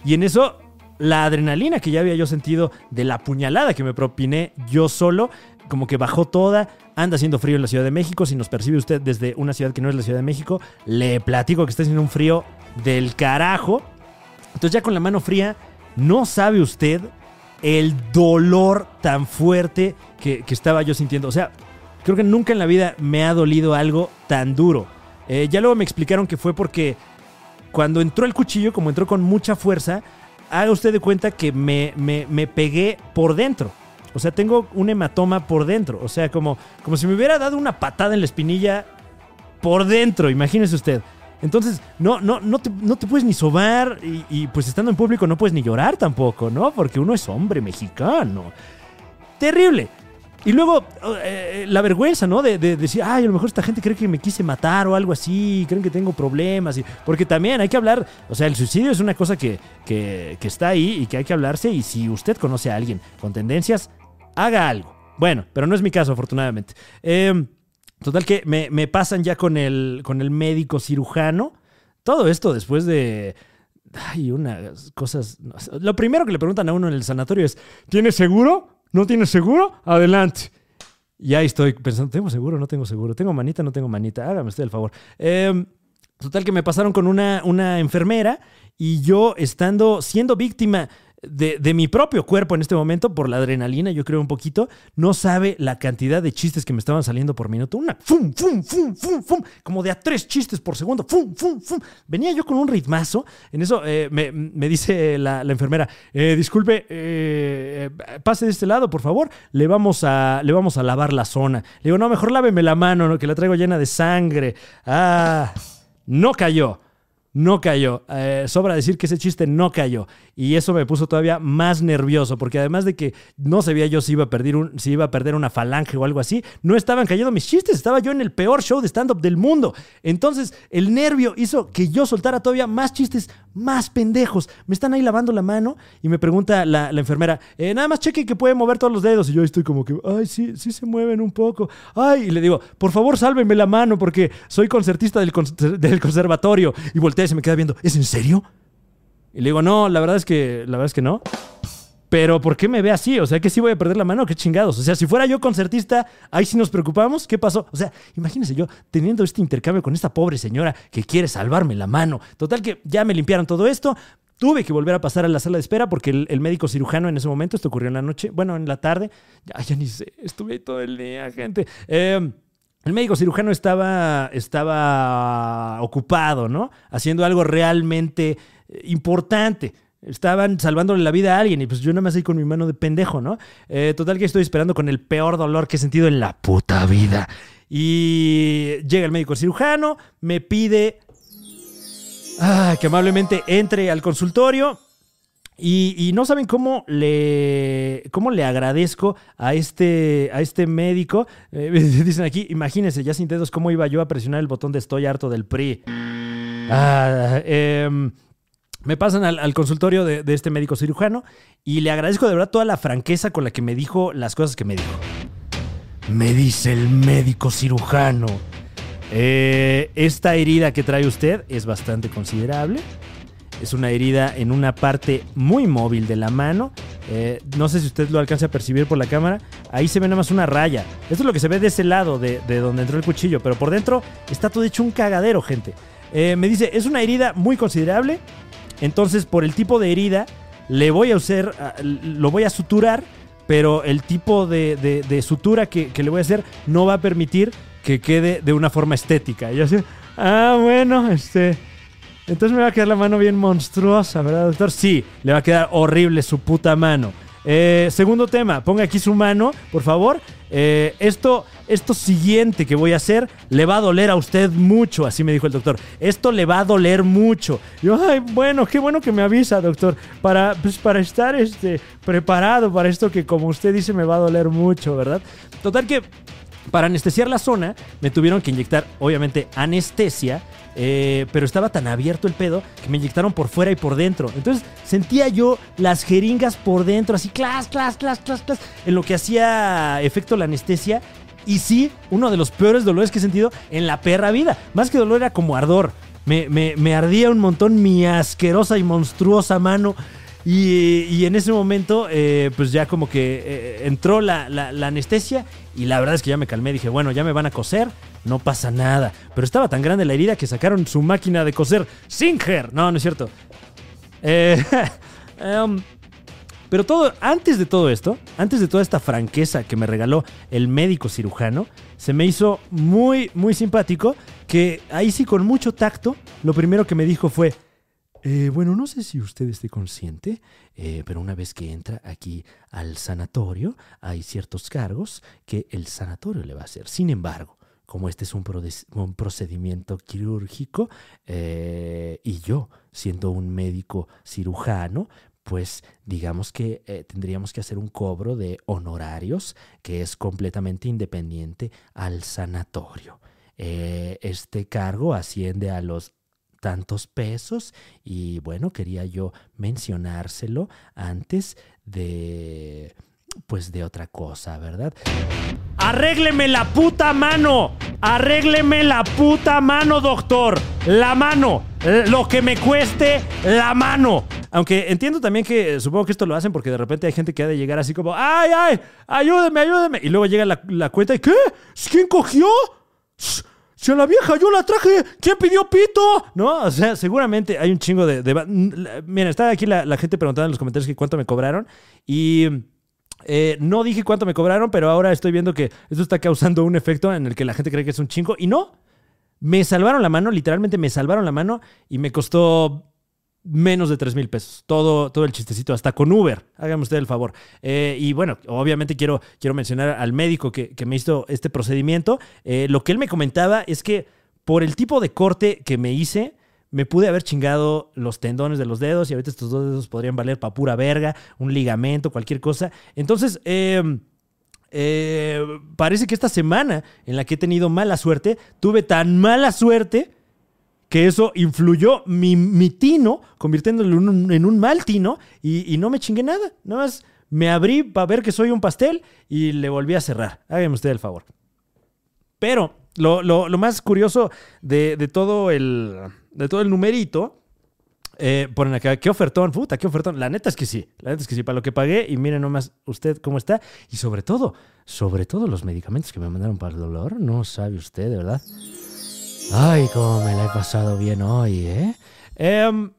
Y en eso, la adrenalina que ya había yo sentido de la puñalada que me propiné yo solo, como que bajó toda. Anda haciendo frío en la Ciudad de México. Si nos percibe usted desde una ciudad que no es la Ciudad de México, le platico que está haciendo un frío del carajo. Entonces ya con la mano fría, no sabe usted el dolor tan fuerte que, estaba yo sintiendo. O sea, creo que nunca en la vida me ha dolido algo tan duro. Eh, ya luego me explicaron que fue porque cuando entró el cuchillo, como entró con mucha fuerza, haga usted de cuenta que me- me pegué por dentro. O sea, tengo un hematoma por dentro. O sea, como, como si me hubiera dado una patada en la espinilla por dentro, imagínese usted. Entonces, no, no, no, te, no te puedes ni sobar y, pues estando en público no puedes ni llorar tampoco, ¿no? Porque uno es hombre mexicano. Terrible. Y luego eh, la vergüenza, ¿no? De, de decir, ay, a lo mejor esta gente cree que me quise matar o algo así, creen que tengo problemas. y- porque también hay que hablar, o sea, el suicidio es una cosa que, que está ahí y que hay que hablarse. Y si usted conoce a alguien con tendencias, haga algo. Bueno, pero no es mi caso, afortunadamente. Eh, total que me, me pasan ya con el, con el médico cirujano. Todo esto después de... Ay, unas cosas... Lo primero que le preguntan a uno en el sanatorio es, ¿tiene seguro? ¿No tiene seguro? Adelante. Y ahí estoy pensando, ¿tengo seguro? No tengo seguro. ¿Tengo manita? No tengo manita. Hágame usted el favor. Eh, total que me pasaron con una, una enfermera y yo estando, siendo víctima de, de mi propio cuerpo en este momento por la adrenalina, yo creo un poquito, no sabe la cantidad de chistes que me estaban saliendo por minuto. Una, fum, fum, fum, fum, fum, como de a tres chistes por segundo, fum, fum, fum. Venía yo con un ritmazo. En eso eh, me, me dice la, enfermera, "Eh, disculpe, eh, eh, pase de este lado, por favor, le vamos, a, le vamos a lavar la zona. Le digo, no, mejor láveme la mano, ¿no? que la traigo llena de sangre. Ah, no cayó. No cayó. Eh, sobra decir que ese chiste no cayó. Y eso me puso todavía más nervioso, porque además de que no sabía yo si iba a perder, un, si iba a perder una falange o algo así, no estaban cayendo mis chistes, estaba yo en el peor show de stand-up del mundo. Entonces, el nervio hizo que yo soltara todavía más chistes más pendejos. Me están ahí lavando la mano y me pregunta la, enfermera, "Eh, nada más cheque que puede mover todos los dedos. Y yo estoy como que, ay, sí, sí se mueven un poco. Ay, y le digo, por favor, sálvenme la mano porque soy concertista del, del conservatorio. Y voltea y se me queda viendo, ¿es en serio? Y le digo, no, la verdad es que, la verdad es que no. Pero ¿por qué me ve así? O sea, que sí voy a perder la mano, qué chingados. O sea, si fuera yo concertista, ahí sí nos preocupamos. ¿Qué pasó? O sea, imagínense yo teniendo este intercambio con esta pobre señora que quiere salvarme la mano. Total que ya me limpiaron todo esto. Tuve que volver a pasar a la sala de espera porque el, médico cirujano en ese momento, esto ocurrió en la noche, bueno, en la tarde, ya, ya ni sé, estuve ahí todo el día, gente. Eh, el médico cirujano estaba, estaba ocupado, ¿no? Haciendo algo realmente eh, importante. Estaban salvándole la vida a alguien y pues yo nada más ahí con mi mano de pendejo, ¿no? Eh, total que estoy esperando con el peor dolor que he sentido en la puta vida. Y llega el médico cirujano, me pide ah, que amablemente entre al consultorio. Y, no saben cómo le, cómo le agradezco a este, a este médico. Eh, dicen aquí, imagínense, ya sin dedos, cómo iba yo a presionar el botón de estoy harto del PRI. Ah, em, me pasan al, consultorio de, de este médico cirujano y le agradezco de verdad toda la franqueza con la que me dijo las cosas que me dijo. Me dice el médico cirujano. "Eh, esta herida que trae usted es bastante considerable. Es una herida en una parte muy móvil de la mano. Eh, no sé si usted lo alcanza a percibir por la cámara. Ahí se ve nada más una raya. Esto es lo que se ve de ese lado, de, de donde entró el cuchillo. Pero por dentro está todo hecho un cagadero, gente. Eh, me dice, es una herida muy considerable. Entonces, por el tipo de herida, le voy a usar, ah, lo voy a suturar. Pero el tipo de, sutura que, que le voy a hacer no va a permitir que quede de una forma estética. Y así, ah, bueno, este... Entonces me va a quedar la mano bien monstruosa, ¿verdad, doctor? Sí, le va a quedar horrible su puta mano. Eh, segundo tema, ponga aquí su mano, por favor. Eh, esto, esto siguiente que voy a hacer le va a doler a usted mucho, así me dijo el doctor. Esto le va a doler mucho. Yo, ay, bueno, qué bueno que me avisa, doctor, para, pues, para estar este, preparado para esto que, como usted dice, me va a doler mucho, ¿verdad? Total que para anestesiar la zona, me tuvieron que inyectar, obviamente, anestesia, eh, pero estaba tan abierto el pedo que me inyectaron por fuera y por dentro. Entonces sentía yo las jeringas por dentro, así, clas, clas, clas, clas, clas, en lo que hacía efecto la anestesia. Y sí, uno de los peores dolores que he sentido en la perra vida. Más que dolor era como ardor. Me, me- me ardía un montón mi asquerosa y monstruosa mano. Y, en ese momento, eh, pues ya como que eh, entró la- la anestesia y la verdad es que ya me calmé. Dije, bueno, ya me van a coser, no pasa nada. Pero estaba tan grande la herida que sacaron su máquina de coser Singer. No, no es cierto. Eh, em, pero todo, antes de todo esto, antes de toda esta franqueza que me regaló el médico cirujano, se me hizo muy, muy simpático que ahí sí con mucho tacto, lo primero que me dijo fue, "Eh, bueno, no sé si usted esté consciente, eh, pero una vez que entra aquí al sanatorio, hay ciertos cargos que el sanatorio le va a hacer. Sin embargo, como este es un, procedimiento quirúrgico eh, y yo, siendo un médico cirujano, pues digamos que tendríamos que hacer un cobro de honorarios que es completamente independiente al sanatorio. Este cargo asciende a los tantos pesos y bueno, quería yo mencionárselo antes de pues de otra cosa, ¿verdad? Arrégleme la puta mano. Arrégleme la puta mano, doctor. La mano. Eh, Lo que me cueste, la mano. Aunque entiendo también que eh, supongo que esto lo hacen porque de repente hay gente que ha de llegar así como, ay, ay, ayúdeme, ayúdeme. Y luego llega la, la cuenta y, ¿qué? ¿Quién cogió? Si la vieja yo la traje, ¿quién pidió pito? ¿No? O sea, seguramente hay un chingo de... de- Mira, está aquí la, la gente preguntando en los comentarios que cuánto me cobraron. Y eh, no dije cuánto me cobraron, pero ahora estoy viendo que esto está causando un efecto en el que la gente cree que es un chingo. Y no, me salvaron la mano, literalmente me salvaron la mano y me costó menos de 3 mil pesos. Todo, todo el chistecito, hasta con Uber. Hágame usted el favor. Eh, y bueno, obviamente quiero, quiero mencionar al médico que, que me hizo este procedimiento. Eh, lo que él me comentaba es que por el tipo de corte que me hice, me pude haber chingado los tendones de los dedos y ahorita estos dos dedos podrían valer para pura verga, un ligamento, cualquier cosa. Entonces, eh, parece que esta semana en la que he tenido mala suerte, tuve tan mala suerte que eso influyó mi, mi tino, convirtiéndolo en un, mal tino, y, no me chingué nada. Nada más me abrí para ver que soy un pastel y le volví a cerrar. Hágame usted el favor. Pero lo, más curioso de, de todo el, de todo el numerito, eh, ponen acá, qué ofertón, puta, qué ofertón. La neta es que sí, la neta es que sí, para lo que pagué y miren nomás usted cómo está. Y sobre todo, sobre todo los medicamentos que me mandaron para el dolor, no sabe usted, de verdad. Ay, cómo me la he pasado bien hoy, ¿eh? Em,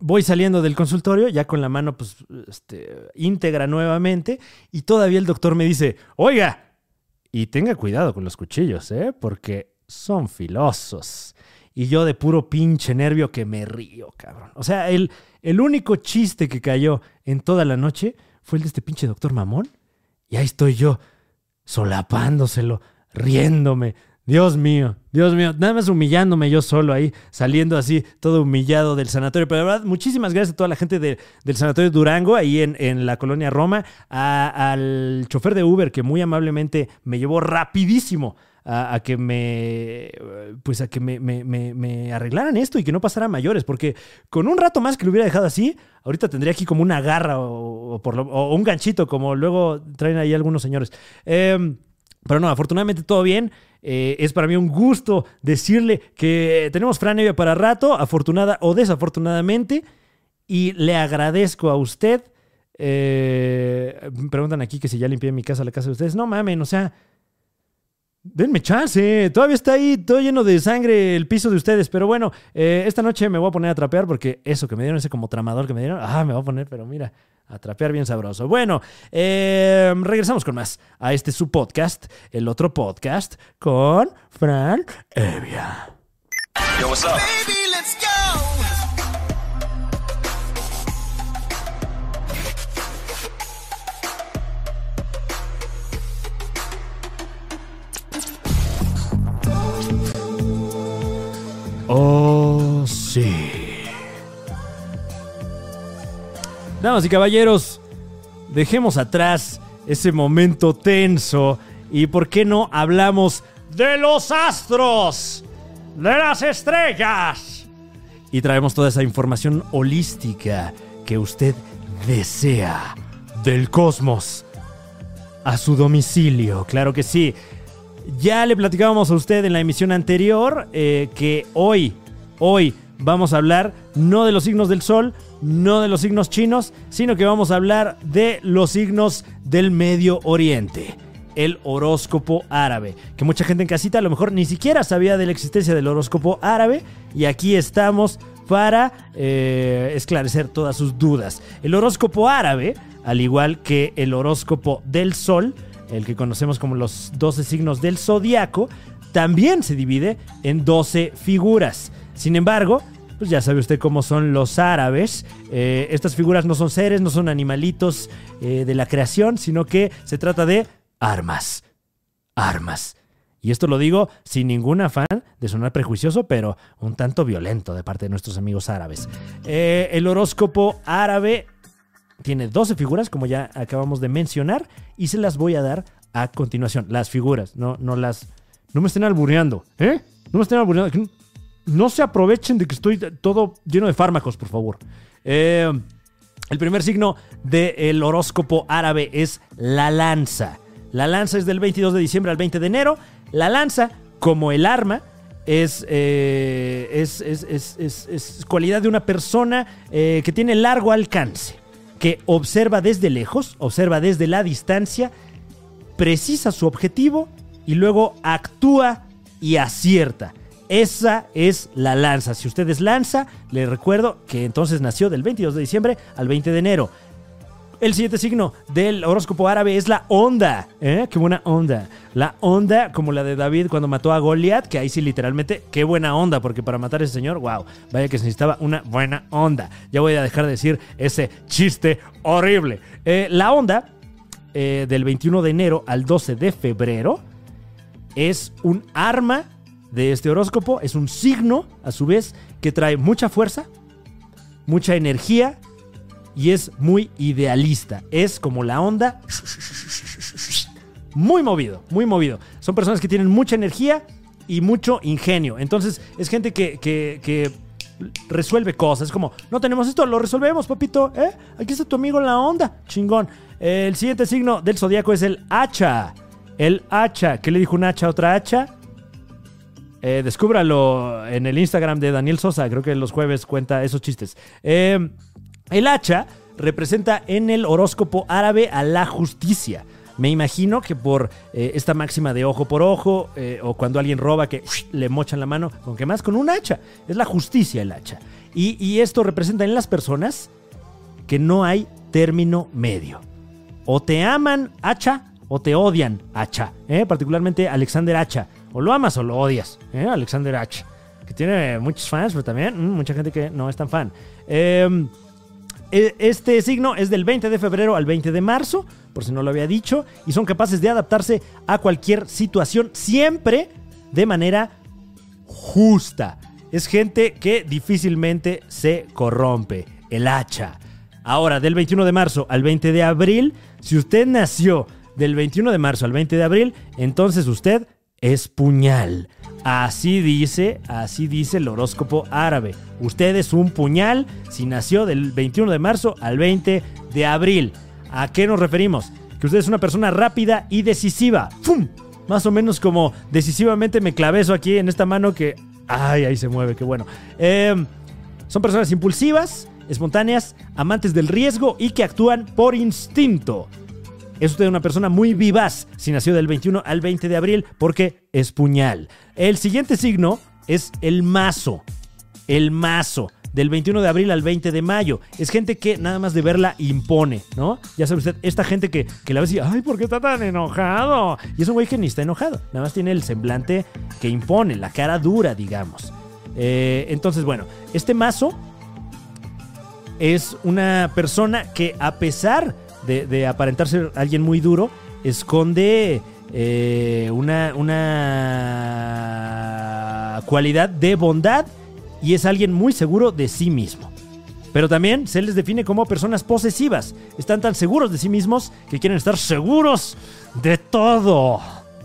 voy saliendo del consultorio, ya con la mano pues, este, íntegra nuevamente, y todavía el doctor me dice, oiga, y tenga cuidado con los cuchillos, ¿eh? Porque son filosos. Y yo de puro pinche nervio que me río, cabrón. O sea, el, el único chiste que cayó en toda la noche fue el de este pinche doctor mamón. Y ahí estoy yo, solapándoselo, riéndome. Dios mío, Dios mío, nada más humillándome yo solo ahí, saliendo así, todo humillado del sanatorio. Pero de verdad, muchísimas gracias a toda la gente de- del sanatorio Durango, ahí en, en la colonia Roma, al chofer de Uber que muy amablemente me llevó rapidísimo a, que me pues a que me, me- arreglaran esto y que no pasara mayores, porque con un rato más que lo hubiera dejado así, ahorita tendría aquí como una garra o, por lo- un ganchito, como luego traen ahí algunos señores. Em, pero no, afortunadamente todo bien. Eh, es para mí un gusto decirle que tenemos Fran Evia para rato, afortunada o desafortunadamente. Y le agradezco a usted. eh, preguntan aquí que si ya limpié mi casa, la casa de ustedes. No mamen, o sea, denme chance. Todavía está ahí, todo lleno de sangre el piso de ustedes. Pero bueno, eh, esta noche me voy a poner a trapear porque eso que me dieron, ese como tramador que me dieron, ah, me voy a poner, pero mira, a trapear bien sabroso. Bueno, eh, regresamos con más a este su podcast, el otro podcast con Fran Evia. Yo, what's up? Baby, let's go. Oh, sí. Damas y caballeros, dejemos atrás ese momento tenso y, ¿por qué no hablamos de los astros, de las estrellas? Y traemos toda esa información holística que usted desea del cosmos a su domicilio, claro que sí. Ya le platicábamos a usted en la emisión anterior eh, que hoy, hoy vamos a hablar no de los signos del sol, no de los signos chinos, sino que vamos a hablar de los signos del Medio Oriente. El horóscopo árabe. Que mucha gente en casita a lo mejor ni siquiera sabía de la existencia del horóscopo árabe. Y aquí estamos para eh, esclarecer todas sus dudas. El horóscopo árabe, al igual que el horóscopo del sol, el que conocemos como los 12 signos del zodiaco, también se divide en 12 figuras. Sin embargo, pues ya sabe usted cómo son los árabes. Eh, estas figuras no son seres, no son animalitos eh, de la creación, sino que se trata de armas. Armas. Y esto lo digo sin ningún afán de sonar prejuicioso, pero un tanto violento de parte de nuestros amigos árabes. Eh, el horóscopo árabe tiene 12 figuras, como ya acabamos de mencionar, y se las voy a dar a continuación. Las figuras, no, no las. No me estén albureando, ¿eh? No me estén albureando. No, se aprovechen de que estoy todo lleno de fármacos, por favor. Eh, el primer signo del horóscopo árabe es la lanza. La lanza es del 22 de diciembre al 20 de enero. La lanza, como el arma, es, eh, es- es- es cualidad de una persona eh, que tiene largo alcance, que observa desde lejos, observa desde la distancia, precisa su objetivo y luego actúa y acierta. Esa es la lanza. Si usted es lanza, le recuerdo que entonces nació del 22 de diciembre al 20 de enero. El siguiente signo del horóscopo árabe es la onda. ¿eh? Qué buena onda. La onda, como la de David cuando mató a Goliat, que ahí sí literalmente, qué buena onda, porque para matar a ese señor, wow, vaya que se necesitaba una buena onda. Ya voy a dejar de decir ese chiste horrible. Eh, la onda, eh, del 21 de enero al 12 de febrero, es un arma de este horóscopo es un signo, a su vez, que trae mucha fuerza, mucha energía y es muy idealista. Es como la onda. Muy movido, muy movido. Son personas que tienen mucha energía y mucho ingenio. Entonces es gente que, que- que resuelve cosas. Es como, no tenemos esto, lo resolvemos, papito. ¿eh? Aquí está tu amigo la onda. Chingón. El siguiente signo del zodiaco es el hacha. El hacha. ¿Qué le dijo un hacha a otra hacha? Eh, descúbralo en el Instagram de Daniel Sosa. Creo que los jueves cuenta esos chistes. Eh, el hacha representa en el horóscopo árabe a la justicia. Me imagino que por eh, esta máxima de ojo por ojo, o cuando alguien roba que le mochan la mano, ¿con qué más? Con un hacha. Es la justicia el hacha. Y, esto representa en las personas que no hay término medio. O te aman, hacha, o te odian, hacha. Particularmente Alexander Hacha. O lo amas o lo odias, ¿eh? Alexander Hacha. Que tiene muchos fans, pero también mm, mucha gente que no es tan fan. Eh, e- este signo es del 20 de febrero al 20 de marzo, por si no lo había dicho, y son capaces de adaptarse a cualquier situación siempre de manera justa. Es gente que difícilmente se corrompe. El hacha. Ahora, del 21 de marzo al 20 de abril, si usted nació del 21 de marzo al 20 de abril, entonces usted es puñal. Así dice, así dice el horóscopo árabe. Usted es un puñal si nació del 21 de marzo al 20 de abril. ¿A qué nos referimos? Que usted es una persona rápida y decisiva. ¡Fum! Más o menos como decisivamente me clavé eso aquí en esta mano que... ¡Ay, ahí se mueve! ¡Qué bueno! Eh, son personas impulsivas, espontáneas, amantes del riesgo y que actúan por instinto. Es usted una persona muy vivaz si nació del 21 al 20 de abril porque es puñal. El siguiente signo es el mazo. El mazo. Del 21 de abril al 20 de mayo. Es gente que nada más de verla impone, ¿no? Ya sabe usted, esta gente que, que la ve así, ay, ¿por qué está tan enojado? Y es un güey que ni está enojado. Nada más tiene el semblante que impone, la cara dura, digamos. Eh, entonces, bueno, este mazo es una persona que a pesar de, de alguien muy duro, esconde eh, una, una cualidad de bondad y es alguien muy seguro de sí mismo. Pero también se les define como personas posesivas. Están tan seguros de sí mismos que quieren estar seguros de todo.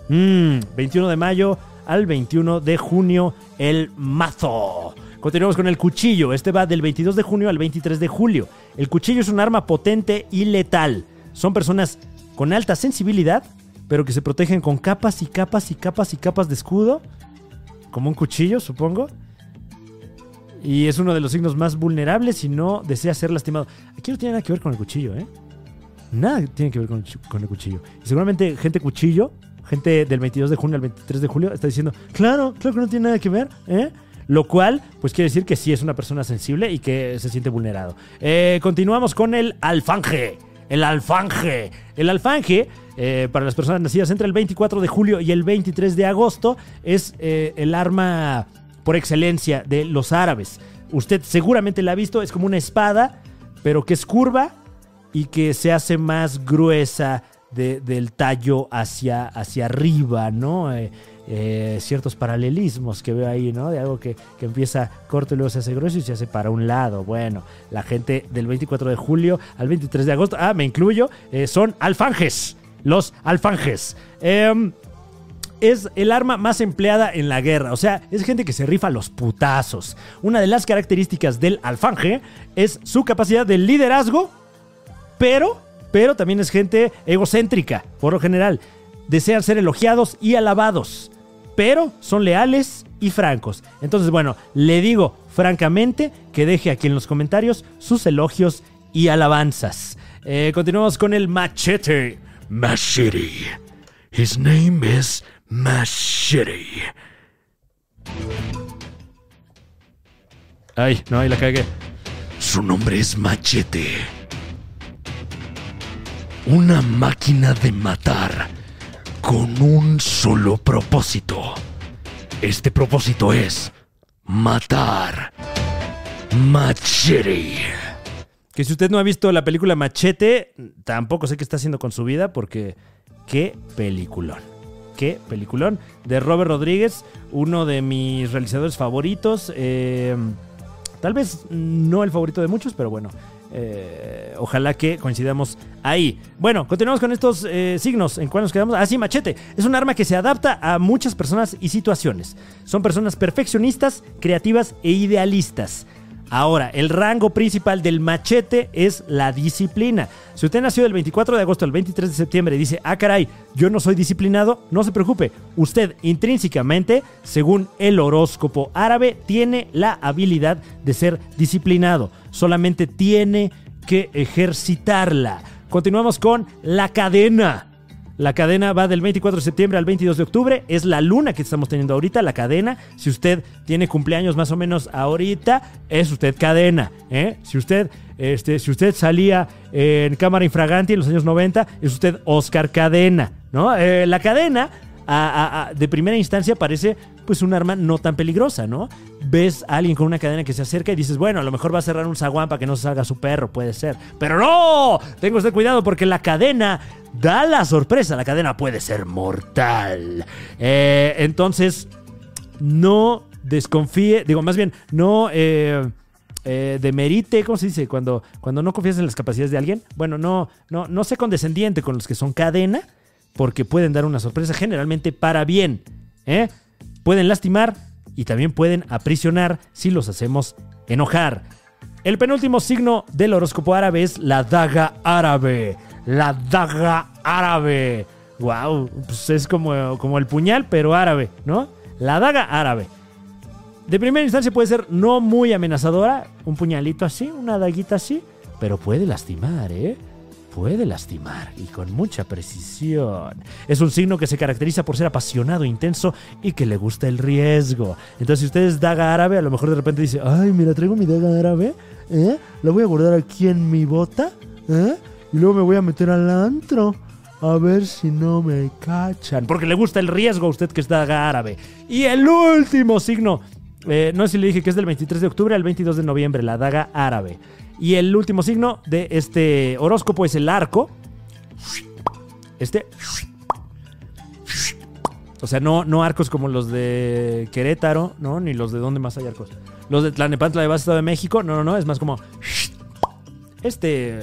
Mm, 21 de mayo al 21 de junio, el mazo. Continuamos con el cuchillo. Este va del 22 de junio al 23 de julio. El cuchillo es un arma potente y letal. Son personas con alta sensibilidad, pero que se protegen con capas y capas y capas y capas de escudo. Como un cuchillo, supongo. Y es uno de los signos más vulnerables y no desea ser lastimado. Aquí no tiene nada que ver con el cuchillo, ¿eh? Nada tiene que ver con el, chu- con el cuchillo. Y seguramente gente cuchillo, gente del 22 de junio al 23 de julio, está diciendo, claro, claro que no tiene nada que ver, ¿eh? Lo cual, pues quiere decir que sí es una persona sensible y que se siente vulnerado. Eh, continuamos con el alfanje. El alfanje. El alfanje, eh, para las personas nacidas entre el 24 de julio y el 23 de agosto, es eh, el arma por excelencia de los árabes. Usted seguramente la ha visto, es como una espada, pero que es curva y que se hace más gruesa de- del tallo hacia, hacia arriba, ¿no? Eh, eh, ciertos paralelismos que veo ahí, ¿no? De algo que, que empieza corto y luego se hace grueso y se hace para un lado. Bueno, la gente del 24 de julio al 23 de agosto, ah, me incluyo, eh, son alfanjes. Los alfanjes. Em, es el arma más empleada en la guerra. O sea, es gente que se rifa los putazos. Una de las características del alfanje es su capacidad de liderazgo, pero, pero también es gente egocéntrica, por lo general. Desean ser elogiados y alabados, pero son leales y francos. Entonces, bueno, le digo francamente que deje aquí en los comentarios sus elogios y alabanzas. Eh, continuamos con el machete. Machete. His name is Machete. Ay, no, ahí la cagué. Su nombre es Machete. Una máquina de matar con un solo propósito. Este propósito es matar. Machete. Que si usted no ha visto la película Machete, tampoco sé qué está haciendo con su vida porque qué peliculón. qué peliculón. De Robert Rodríguez, uno de mis realizadores favoritos. eh, tal vez no el favorito de muchos, pero bueno. Eh, ojalá que coincidamos ahí. Bueno, continuamos con estos eh, signos. ¿En cuál nos quedamos? Ah, sí, machete. Es un arma que se adapta a muchas personas y situaciones. Son personas perfeccionistas, creativas e idealistas. Ahora, el rango principal del machete es la disciplina. Si usted nació del 24 de agosto al 23 de septiembre y dice, ah, caray, yo no soy disciplinado, no se preocupe. Usted intrínsecamente, según el horóscopo árabe, tiene la habilidad de ser disciplinado. Solamente tiene que ejercitarla. Continuamos con la cadena. La cadena va del 24 de septiembre al 22 de octubre. Es la luna que estamos teniendo ahorita, la cadena. Si usted tiene cumpleaños más o menos ahorita, es usted cadena. ¿eh? Si, usted, este, si usted salía en cámara infragante en los años 90, es usted Oscar Cadena. ¿no? Eh, la cadena, de primera instancia, parece pues un arma no tan peligrosa, ¿no? Ves a alguien con una cadena que se acerca y dices, bueno, a lo mejor va a cerrar un zaguán para que no salga su perro, puede ser. Pero no, tengo usted cuidado porque la cadena da la sorpresa, la cadena puede ser mortal. Eh, entonces, no desconfíe, digo, más bien, no eh, eh, demerite, ¿cómo se dice? Cuando, cuando no confías en las capacidades de alguien. Bueno, no, no, no sé condescendiente con los que son cadena, porque pueden dar una sorpresa generalmente para bien. ¿eh? Pueden lastimar y también pueden aprisionar si los hacemos enojar. El penúltimo signo del horóscopo árabe es la daga árabe. La daga árabe. Wow, pues es como, como el puñal, pero árabe, ¿no? La daga árabe. De primera instancia puede ser no muy amenazadora, un puñalito así, una daguita así, pero puede lastimar, ¿eh? Puede lastimar y con mucha precisión. Es un signo que se caracteriza por ser apasionado, intenso y que le gusta el riesgo. Entonces, si usted es daga árabe, a lo mejor de repente dice, ay, mira, traigo mi daga árabe, ¿eh? La voy a guardar aquí en mi bota, ¿eh? Y luego me voy a meter al antro. A ver si no me cachan. Porque le gusta el riesgo a usted que es daga árabe. Y el último signo. eh, no sé si le dije que es del 23 de octubre al 22 de noviembre, la daga árabe. Y el último signo de este horóscopo es el arco. Este. O sea, no, no arcos como los de Querétaro, ¿no? Ni los de donde más hay arcos. Los de Tlanepantla de Base Estado de México, no, no, no. Es más como. Este.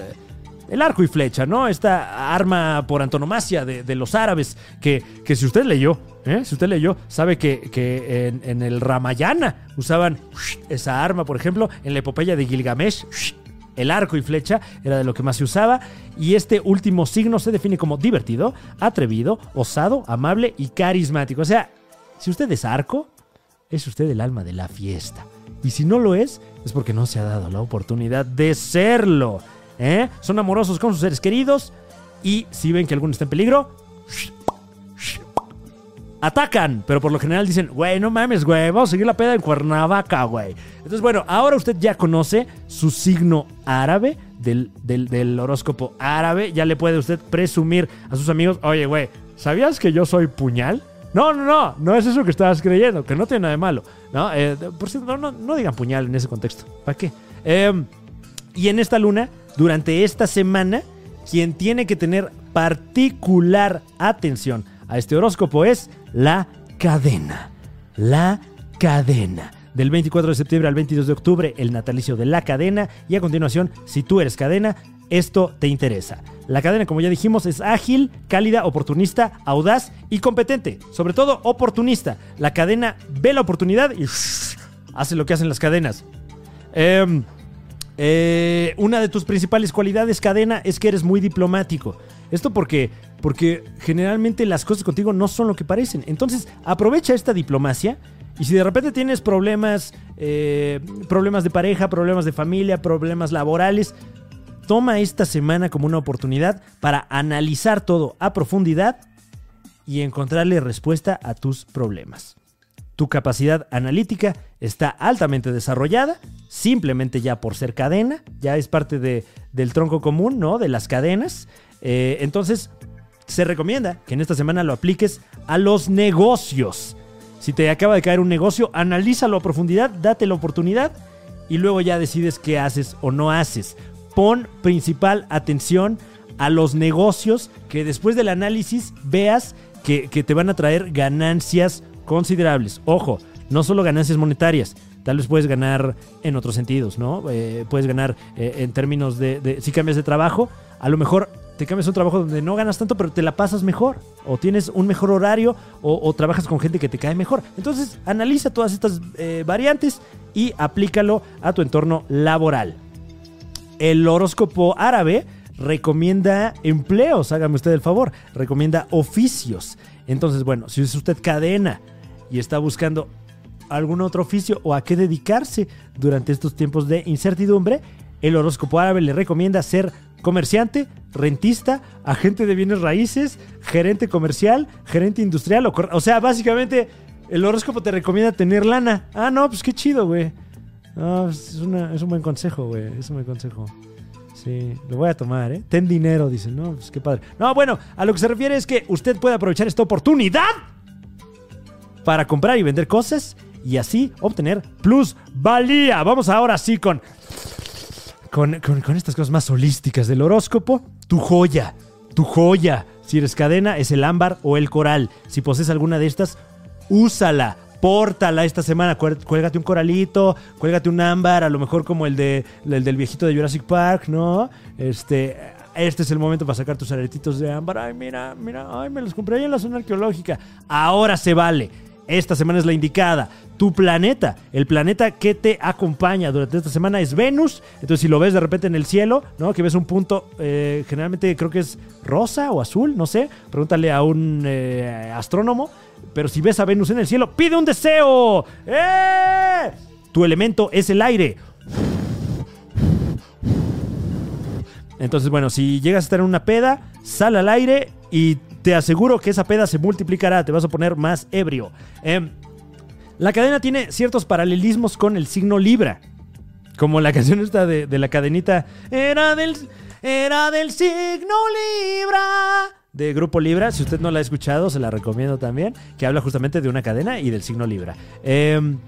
El arco y flecha, ¿no? Esta arma por antonomasia de, los árabes. Que, que si usted leyó, ¿eh? Si usted leyó, sabe que, que en, en el Ramayana usaban esa arma, por ejemplo, en la epopeya de Gilgamesh. El arco y flecha era de lo que más se usaba y este último signo se define como divertido, atrevido, osado, amable y carismático. O sea, si usted es arco, es usted el alma de la fiesta. Y si no lo es, es porque no se ha dado la oportunidad de serlo. ¿Eh? Son amorosos con sus seres queridos y si ven que alguno está en peligro, atacan, pero por lo general dicen, güey, no mames, güey, vamos a seguir la peda en Cuernavaca, güey. Entonces, bueno, ahora usted ya conoce su signo árabe del, del- horóscopo árabe. Ya le puede usted presumir a sus amigos, oye, güey, ¿sabías que yo soy puñal? No, no, no, no es eso que estabas creyendo, que no tiene nada de malo. ¿no? Eh, por cierto, no, no, no digan puñal en ese contexto. ¿Para qué? Em, y en esta luna, durante esta semana, quien tiene que tener particular atención a este horóscopo es la cadena. La cadena. Del 24 de septiembre al 22 de octubre, el natalicio de la cadena. Y a continuación, si tú eres cadena, esto te interesa. La cadena, como ya dijimos, es ágil, cálida, oportunista, audaz y competente. Sobre todo, oportunista. La cadena ve la oportunidad y hace lo que hacen las cadenas. Em, eh, una de tus principales cualidades, cadena, es que eres muy diplomático. Esto porque, porque generalmente las cosas contigo no son lo que parecen. Entonces, aprovecha esta diplomacia. Y si de repente tienes problemas, eh, problemas de pareja, problemas de familia, problemas laborales, toma esta semana como una oportunidad para analizar todo a profundidad y encontrarle respuesta a tus problemas. Tu capacidad analítica está altamente desarrollada, simplemente ya por ser cadena, ya es parte de- del tronco común, ¿no? De las cadenas. Eh, entonces, se recomienda que en esta semana lo apliques a los negocios. Si te acaba de caer un negocio, analízalo a profundidad, date la oportunidad y luego ya decides qué haces o no haces. Pon principal atención a los negocios que después del análisis veas que, que te van a traer ganancias considerables. Ojo, no solo ganancias monetarias. Tal vez puedes ganar en otros sentidos, ¿no? Eh, puedes ganar eh, en términos de, si cambias de trabajo, a lo mejor te cambias un trabajo donde no ganas tanto, pero te la pasas mejor. O tienes un mejor horario, o, o trabajas con gente que te cae mejor. Entonces, analiza todas estas eh, variantes y aplícalo a tu entorno laboral. El horóscopo árabe recomienda empleos, hágame usted el favor, recomienda oficios. Entonces, bueno, si es usted cadena y está buscando algún otro oficio o a qué dedicarse durante estos tiempos de incertidumbre, el horóscopo árabe le recomienda ser comerciante, rentista, agente de bienes raíces, gerente comercial, gerente industrial, o, sea, básicamente el horóscopo te recomienda tener lana. Ah, no, pues qué chido, güey. Pues, es, es un buen consejo, güey. Es un buen consejo. Sí, lo voy a tomar, ¿eh? Ten dinero, dicen. No, pues qué padre. No, bueno, a lo que se refiere es que usted puede aprovechar esta oportunidad para comprar y vender cosas y así obtener plusvalía. Vamos ahora sí con, con, con, estas cosas más holísticas del horóscopo. Tu joya, tu joya. Si eres cadena, es el ámbar o el coral. Si posees alguna de estas, úsala. Pórtala esta semana, cuélgate un coralito, cuélgate un ámbar, a lo mejor como el, de, el del viejito de Jurassic Park, ¿no? Este, este es el momento para sacar tus aretitos de ámbar. Ay, mira, mira, ay, me los compré ahí en la zona arqueológica. Ahora se vale. Esta semana es la indicada. Tu planeta, el planeta que te acompaña durante esta semana es Venus. Entonces, si lo ves de repente en el cielo, ¿no? Que ves un punto, eh, generalmente creo que es rosa o azul, no sé. Pregúntale a un eh, astrónomo. Pero si ves a Venus en el cielo, pide un deseo. ¡Eh! Tu elemento es el aire. Entonces, bueno, si llegas a estar en una peda, sal al aire y te aseguro que esa peda se multiplicará, te vas a poner más ebrio. Em, la cadena tiene ciertos paralelismos con el signo Libra. Como la canción esta de, la cadenita. Era del, era del signo Libra. De Grupo Libra. Si usted no la ha escuchado, se la recomiendo también. Que habla justamente de una cadena y del signo Libra. Em,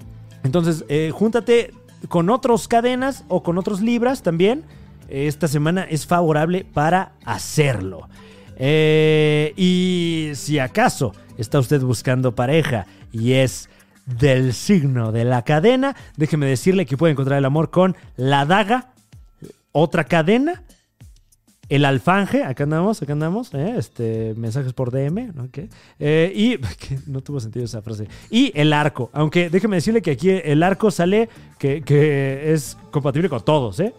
entonces, eh, júntate con otros cadenas o con otros Libras también. Esta semana es favorable para hacerlo. Eh, y si acaso está usted buscando pareja y es del signo de la cadena, déjeme decirle que puede encontrar el amor con la daga, otra cadena, el alfanje, acá andamos, acá andamos, ¿eh? este, mensajes por DM. ¿Qué? Eh, y no tuvo sentido esa frase. Y el arco, aunque déjeme decirle que aquí el arco sale que, que es compatible con todos, ¿eh?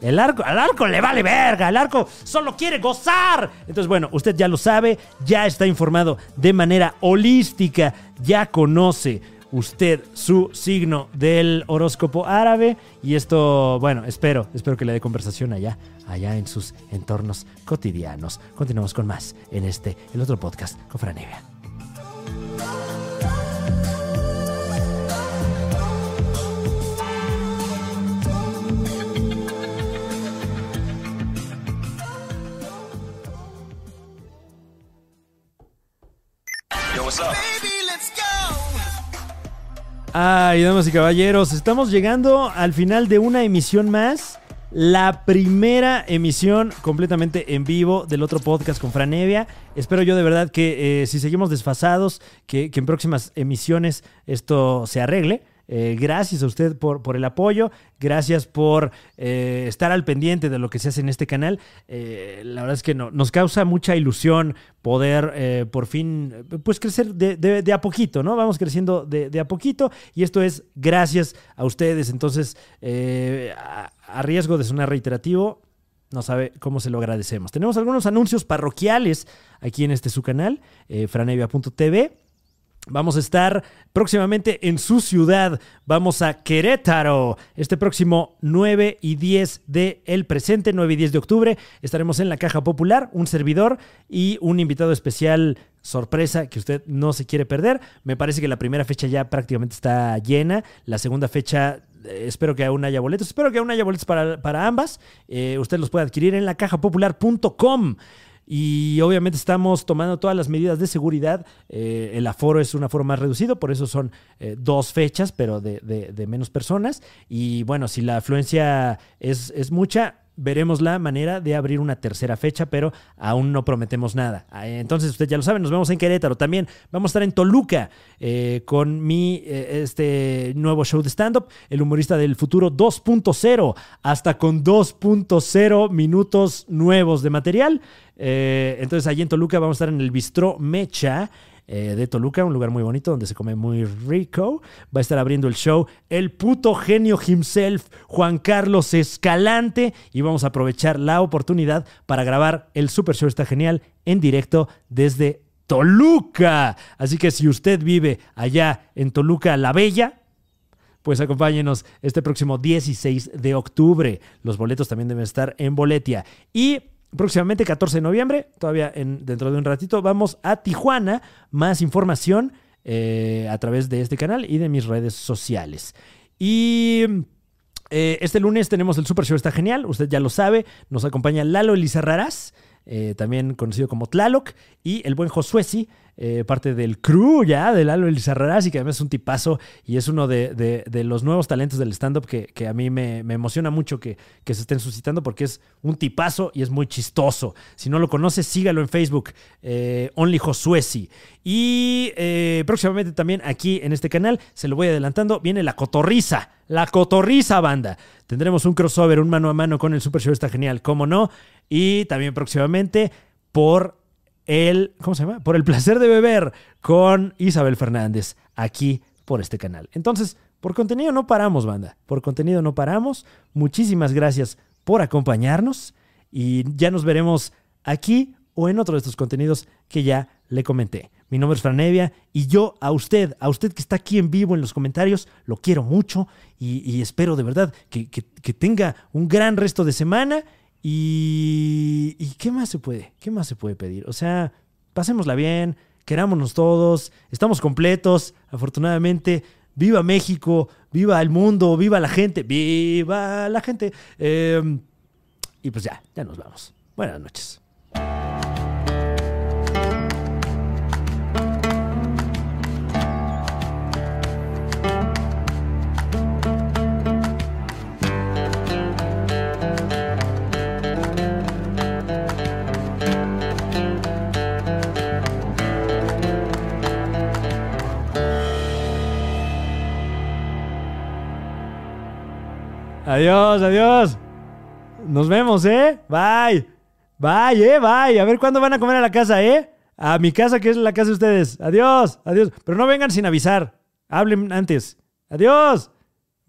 El arco, al arco le vale verga, el arco solo quiere gozar. Entonces, bueno, usted ya lo sabe, ya está informado de manera holística, ya conoce usted su signo del horóscopo árabe y esto, bueno, espero, espero que le dé conversación allá, allá en sus entornos cotidianos. Continuamos con más en este, el otro podcast con Franevia. What's up? Baby, let's go. Ay, damas y caballeros, estamos llegando al final de una emisión más. La primera emisión completamente en vivo del otro podcast con Franevia. Espero yo de verdad que eh, si seguimos desfasados, que, que en próximas emisiones esto se arregle. Eh, gracias a usted por, por el apoyo, gracias por eh, estar al pendiente de lo que se hace en este canal. Eh, la verdad es que no- nos causa mucha ilusión poder por fin pues crecer de, de- a poquito, ¿no? Vamos creciendo de, de a poquito y esto es gracias a ustedes. Entonces, a, riesgo de sonar reiterativo, no sabe cómo se lo agradecemos. Tenemos algunos anuncios parroquiales aquí en este su canal, franevia.tv. Vamos a estar próximamente en su ciudad. Vamos a Querétaro. Este próximo 9 y 10 de el presente, 9 y 10 de octubre, estaremos en la Caja Popular, un servidor y un invitado especial sorpresa que usted no se quiere perder. Me parece que la primera fecha ya prácticamente está llena. La segunda fecha eh, espero que aún haya boletos. Espero que aún haya boletos para, para ambas. Eh, usted los puede adquirir en lacajapopular.com. Y obviamente estamos tomando todas las medidas de seguridad. Eh, el aforo es un aforo más reducido, por eso son eh, dos fechas, pero de, de- de menos personas. Y bueno, si la afluencia es, es mucha, veremos la manera de abrir una tercera fecha, pero aún no prometemos nada. Ah, Entonces, usted ya lo sabe, nos vemos en Querétaro. También vamos a estar en Toluca eh, con mi eh, este nuevo show de stand-up, El humorista del futuro 2.0, hasta con 2.0 minutos nuevos de material. Eh, entonces, allí en Toluca vamos a estar en el Bistró Mecha eh, de Toluca, un lugar muy bonito donde se come muy rico. Va a estar abriendo el show el puto genio himself, Juan Carlos Escalante, y vamos a aprovechar la oportunidad para grabar el Super Show Está Genial en directo desde Toluca. Así que si usted vive allá en Toluca la Bella, pues acompáñenos este próximo 16 de octubre. Los boletos también deben estar en Boletia. Y próximamente, 14 de noviembre, todavía en- dentro de un ratito, vamos a Tijuana. Más información eh, a través de este canal y de mis redes sociales. Y eh, este lunes tenemos el Super Show, está genial, usted ya lo sabe. Nos acompaña Lalo Elizarrarás, eh, también conocido como Tlaloc, y el buen Josuesi, eh, parte del crew ya de Lalo Elizarrarás, y que además es un tipazo y es uno de, de- los nuevos talentos del stand-up que, que a mí me, me emociona mucho que, que se estén suscitando porque es un tipazo y es muy chistoso. Si no lo conoce, sígalo en Facebook, eh, Only Josuesi. Y eh, próximamente también aquí en este canal, se lo voy adelantando, viene la cotorriza. La cotorriza, banda. Tendremos un crossover, un mano a mano con el Super Show, está genial, cómo no. Y también próximamente por el, ¿cómo se llama? Por el placer de beber con Isabel Fernández aquí por este canal. Entonces, por contenido no paramos, banda. Por contenido no paramos. Muchísimas gracias por acompañarnos y ya nos veremos aquí o en otro de estos contenidos que ya le comenté. Mi nombre es Franevia y yo a usted, a usted que está aquí en vivo en los comentarios, lo quiero mucho y, espero de verdad que- que tenga un gran resto de semana y, ¿qué más se puede? ¿Qué más se puede pedir? O sea, pasémosla bien, querámonos todos, estamos completos, afortunadamente. Viva México, viva el mundo, viva la gente, viva la gente. Eh, y pues ya, ya nos vamos. Buenas noches. Adiós, adiós. Nos vemos, ¿eh? Bye. Bye, ¿eh? Bye. A ver cuándo van a comer a la casa, ¿eh? A mi casa, que es la casa de ustedes. Adiós, adiós. Pero no vengan sin avisar. Hablen antes. Adiós.